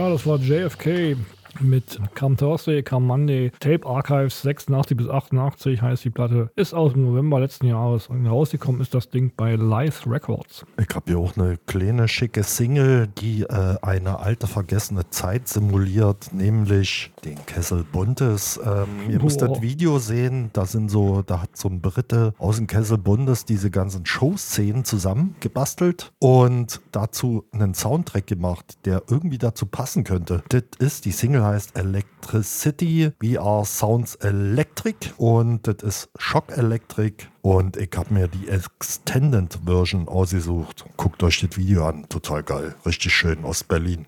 Ja, das war JFK Come Thursday, Come Monday, Tape Archives 86 bis 88 heißt die Platte. Ist aus dem November letzten Jahres und rausgekommen ist das Ding bei Live Records. Ich habe hier auch eine kleine schicke Single, die äh, eine alte vergessene Zeit simuliert, nämlich den Kessel Buntes. Ähm, ihr müsst Boah. das Video sehen, da sind so, da hat so ein Brite aus dem Kessel Bundes diese ganzen Showszenen zusammengebastelt und dazu einen Soundtrack gemacht, der irgendwie dazu passen könnte. Das ist, die Single heißt Electricity, VR Sounds Electric und das ist Shock Electric und ich habe mir die Extended Version ausgesucht. Guckt euch das Video an, total geil, richtig schön aus Berlin.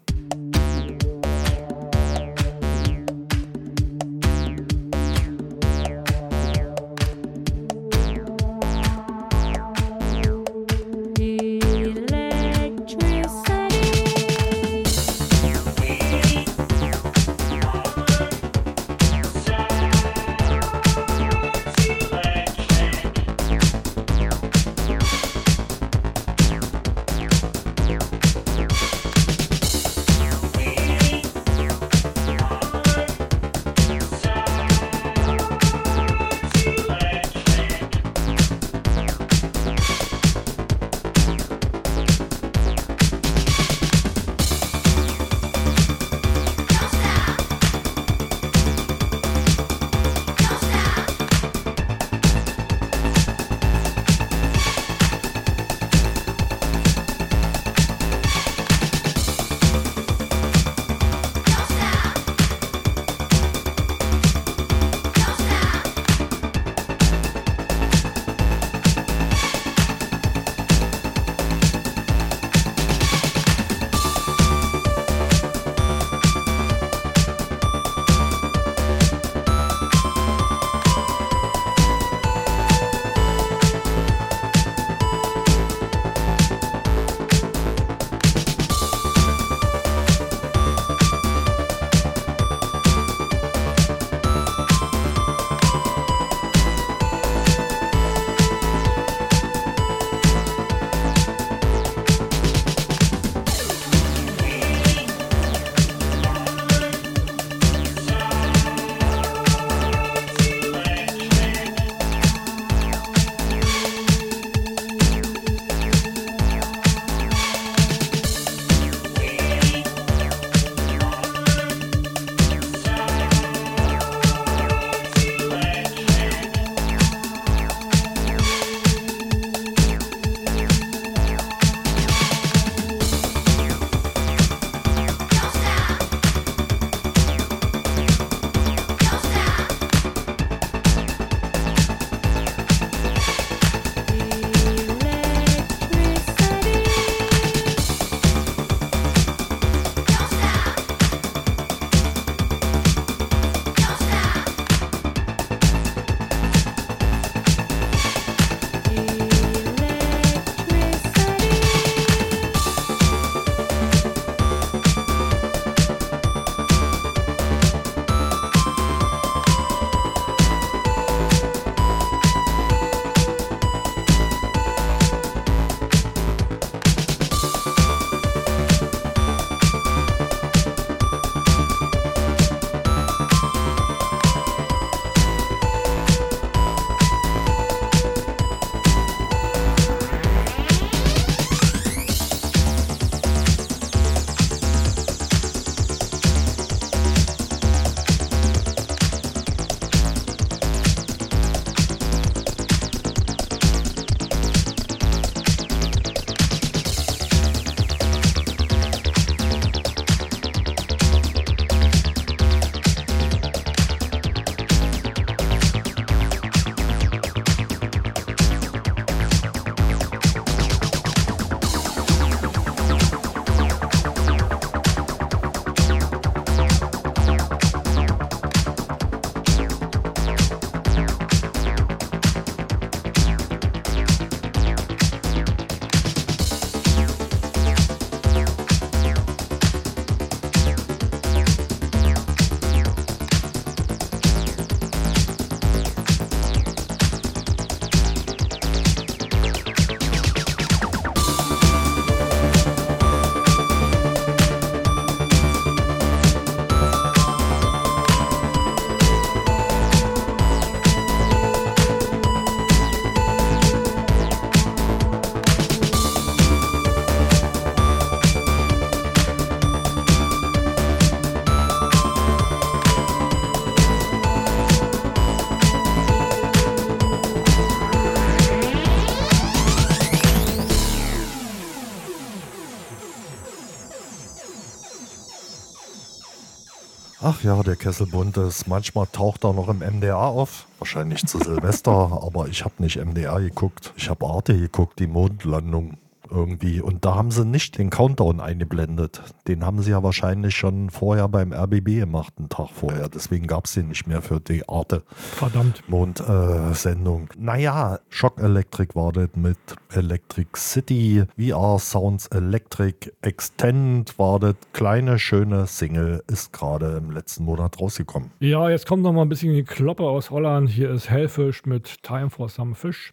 ja, der Kesselbund ist. Manchmal taucht er noch im MDR auf. Wahrscheinlich zu Silvester, [laughs] aber ich habe nicht MDR geguckt. Ich habe Arte geguckt, die Mondlandung irgendwie. Und da haben sie nicht den Countdown eingeblendet. Den haben sie ja wahrscheinlich schon vorher beim RBB gemacht, einen Tag vorher. Deswegen gab es den nicht mehr für die Arte. Verdammt. Mond-Sendung. Äh, naja, Shock Electric wartet mit Electric City, VR Sounds Electric, Extend wartet. Kleine, schöne Single ist gerade im letzten Monat rausgekommen. Ja, jetzt kommt noch mal ein bisschen die Kloppe aus Holland. Hier ist Hellfish mit Time for Some Fish.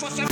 força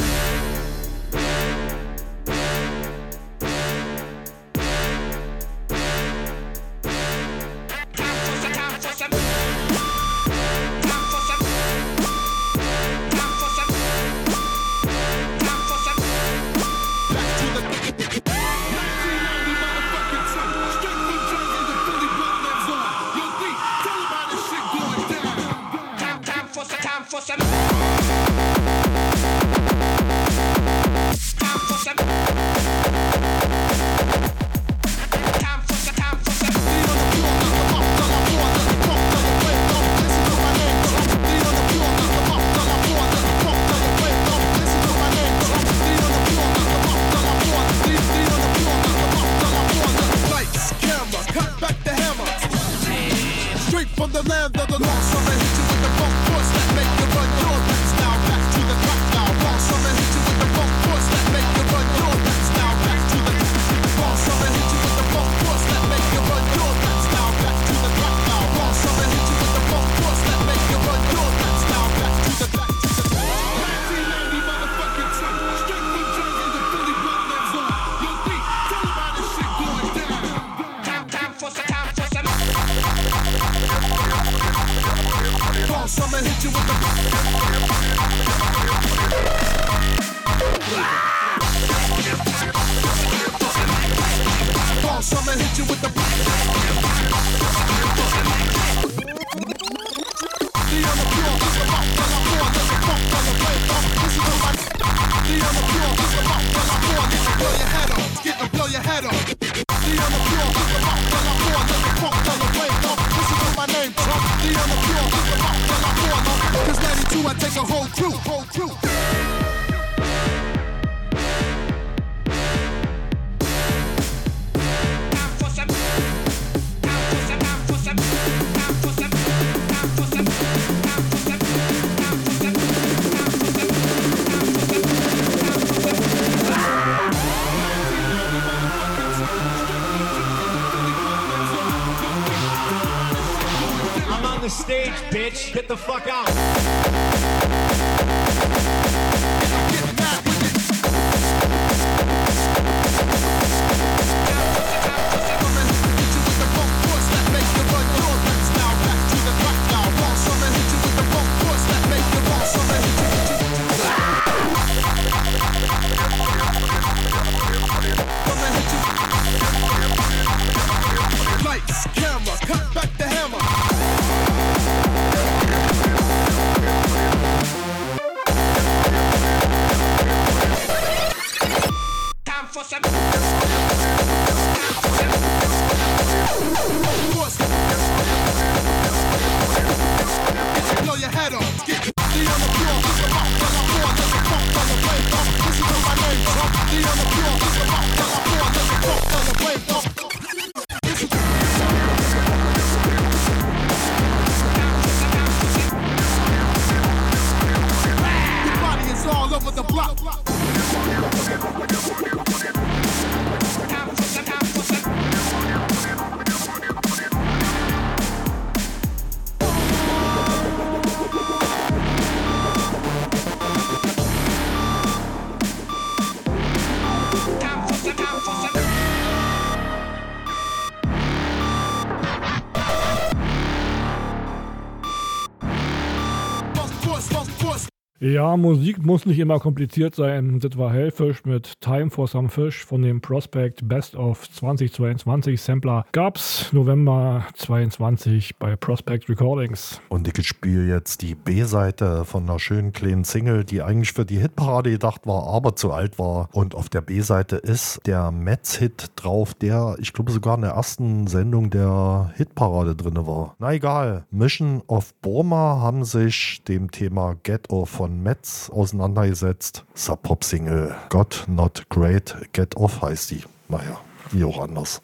Ja, Musik muss nicht immer kompliziert sein. Das war Hellfish mit Time for Some Fish von dem Prospect Best of 2022 Sampler. Gab's November 22 bei Prospect Recordings. Und ich spiele jetzt die B-Seite von einer schönen kleinen Single, die eigentlich für die Hitparade gedacht war, aber zu alt war. Und auf der B-Seite ist der Metz-Hit drauf, der, ich glaube, sogar in der ersten Sendung der Hitparade drin war. Na egal. Mission of Burma haben sich dem Thema Off von Metz auseinandergesetzt. Sub-Pop-Single God Not Great Get Off heißt die. Naja, wie auch anders.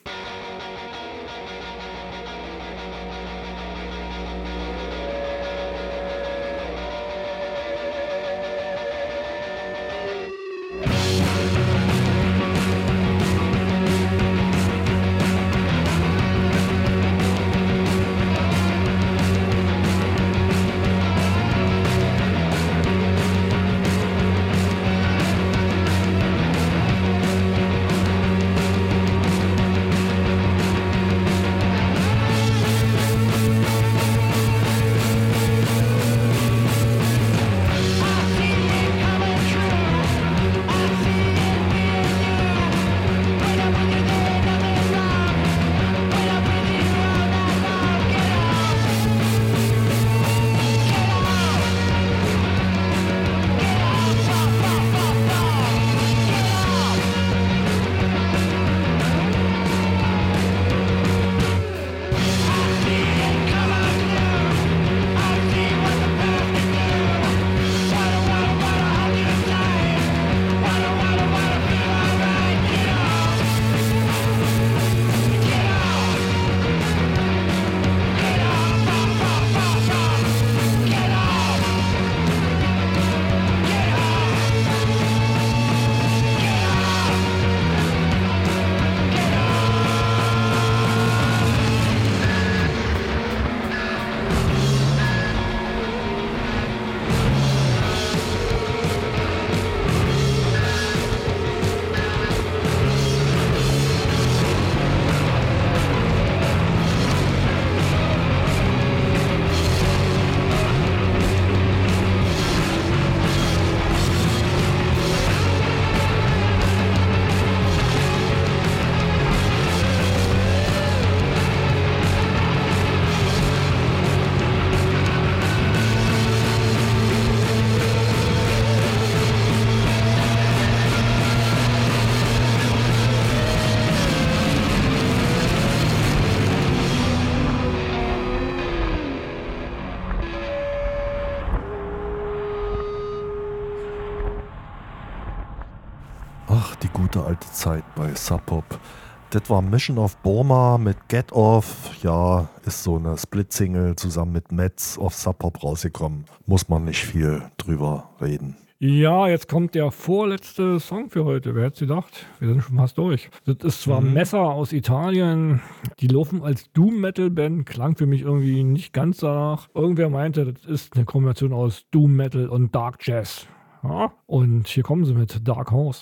Alte Zeit bei Sub Pop. Das war Mission of Burma mit Get Off. Ja, ist so eine Split-Single zusammen mit Metz auf Sub Pop rausgekommen. Muss man nicht viel drüber reden. Ja, jetzt kommt der vorletzte Song für heute. Wer hätte gedacht? Wir sind schon fast durch. Das ist zwar Mhm. Messer aus Italien. Die laufen als Doom-Metal-Band. Klang für mich irgendwie nicht ganz danach. Irgendwer meinte, das ist eine Kombination aus Doom-Metal und Dark Jazz. Ja? Und hier kommen sie mit Dark Horse.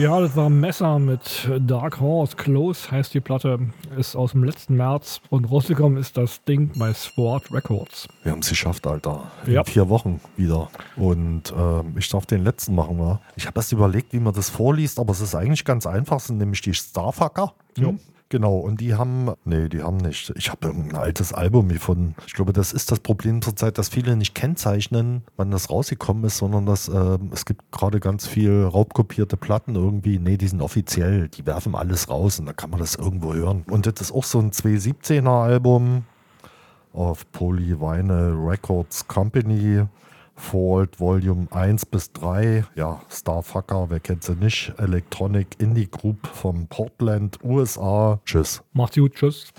Ja, das war Messer mit Dark Horse. Close heißt die Platte. Ist aus dem letzten März und rausgekommen ist das Ding bei Sport Records. Wir haben es geschafft, Alter. Ja. In vier Wochen wieder. Und ähm, ich darf den letzten machen, wa? Ich habe erst überlegt, wie man das vorliest, aber es ist eigentlich ganz einfach. Es sind nämlich die Starfucker. Ja. Genau, und die haben, nee, die haben nicht. Ich habe irgendein altes Album gefunden. Ich glaube, das ist das Problem zurzeit, dass viele nicht kennzeichnen, wann das rausgekommen ist, sondern dass ähm, es gibt gerade ganz viel raubkopierte Platten irgendwie. Nee, die sind offiziell, die werfen alles raus und dann kann man das irgendwo hören. Und das ist auch so ein 217er Album auf Polyvinyl Records Company. Fault Volume 1 bis 3, ja, Starfucker, wer kennt sie nicht? Electronic Indie Group vom Portland, USA. Tschüss. Macht's gut, tschüss.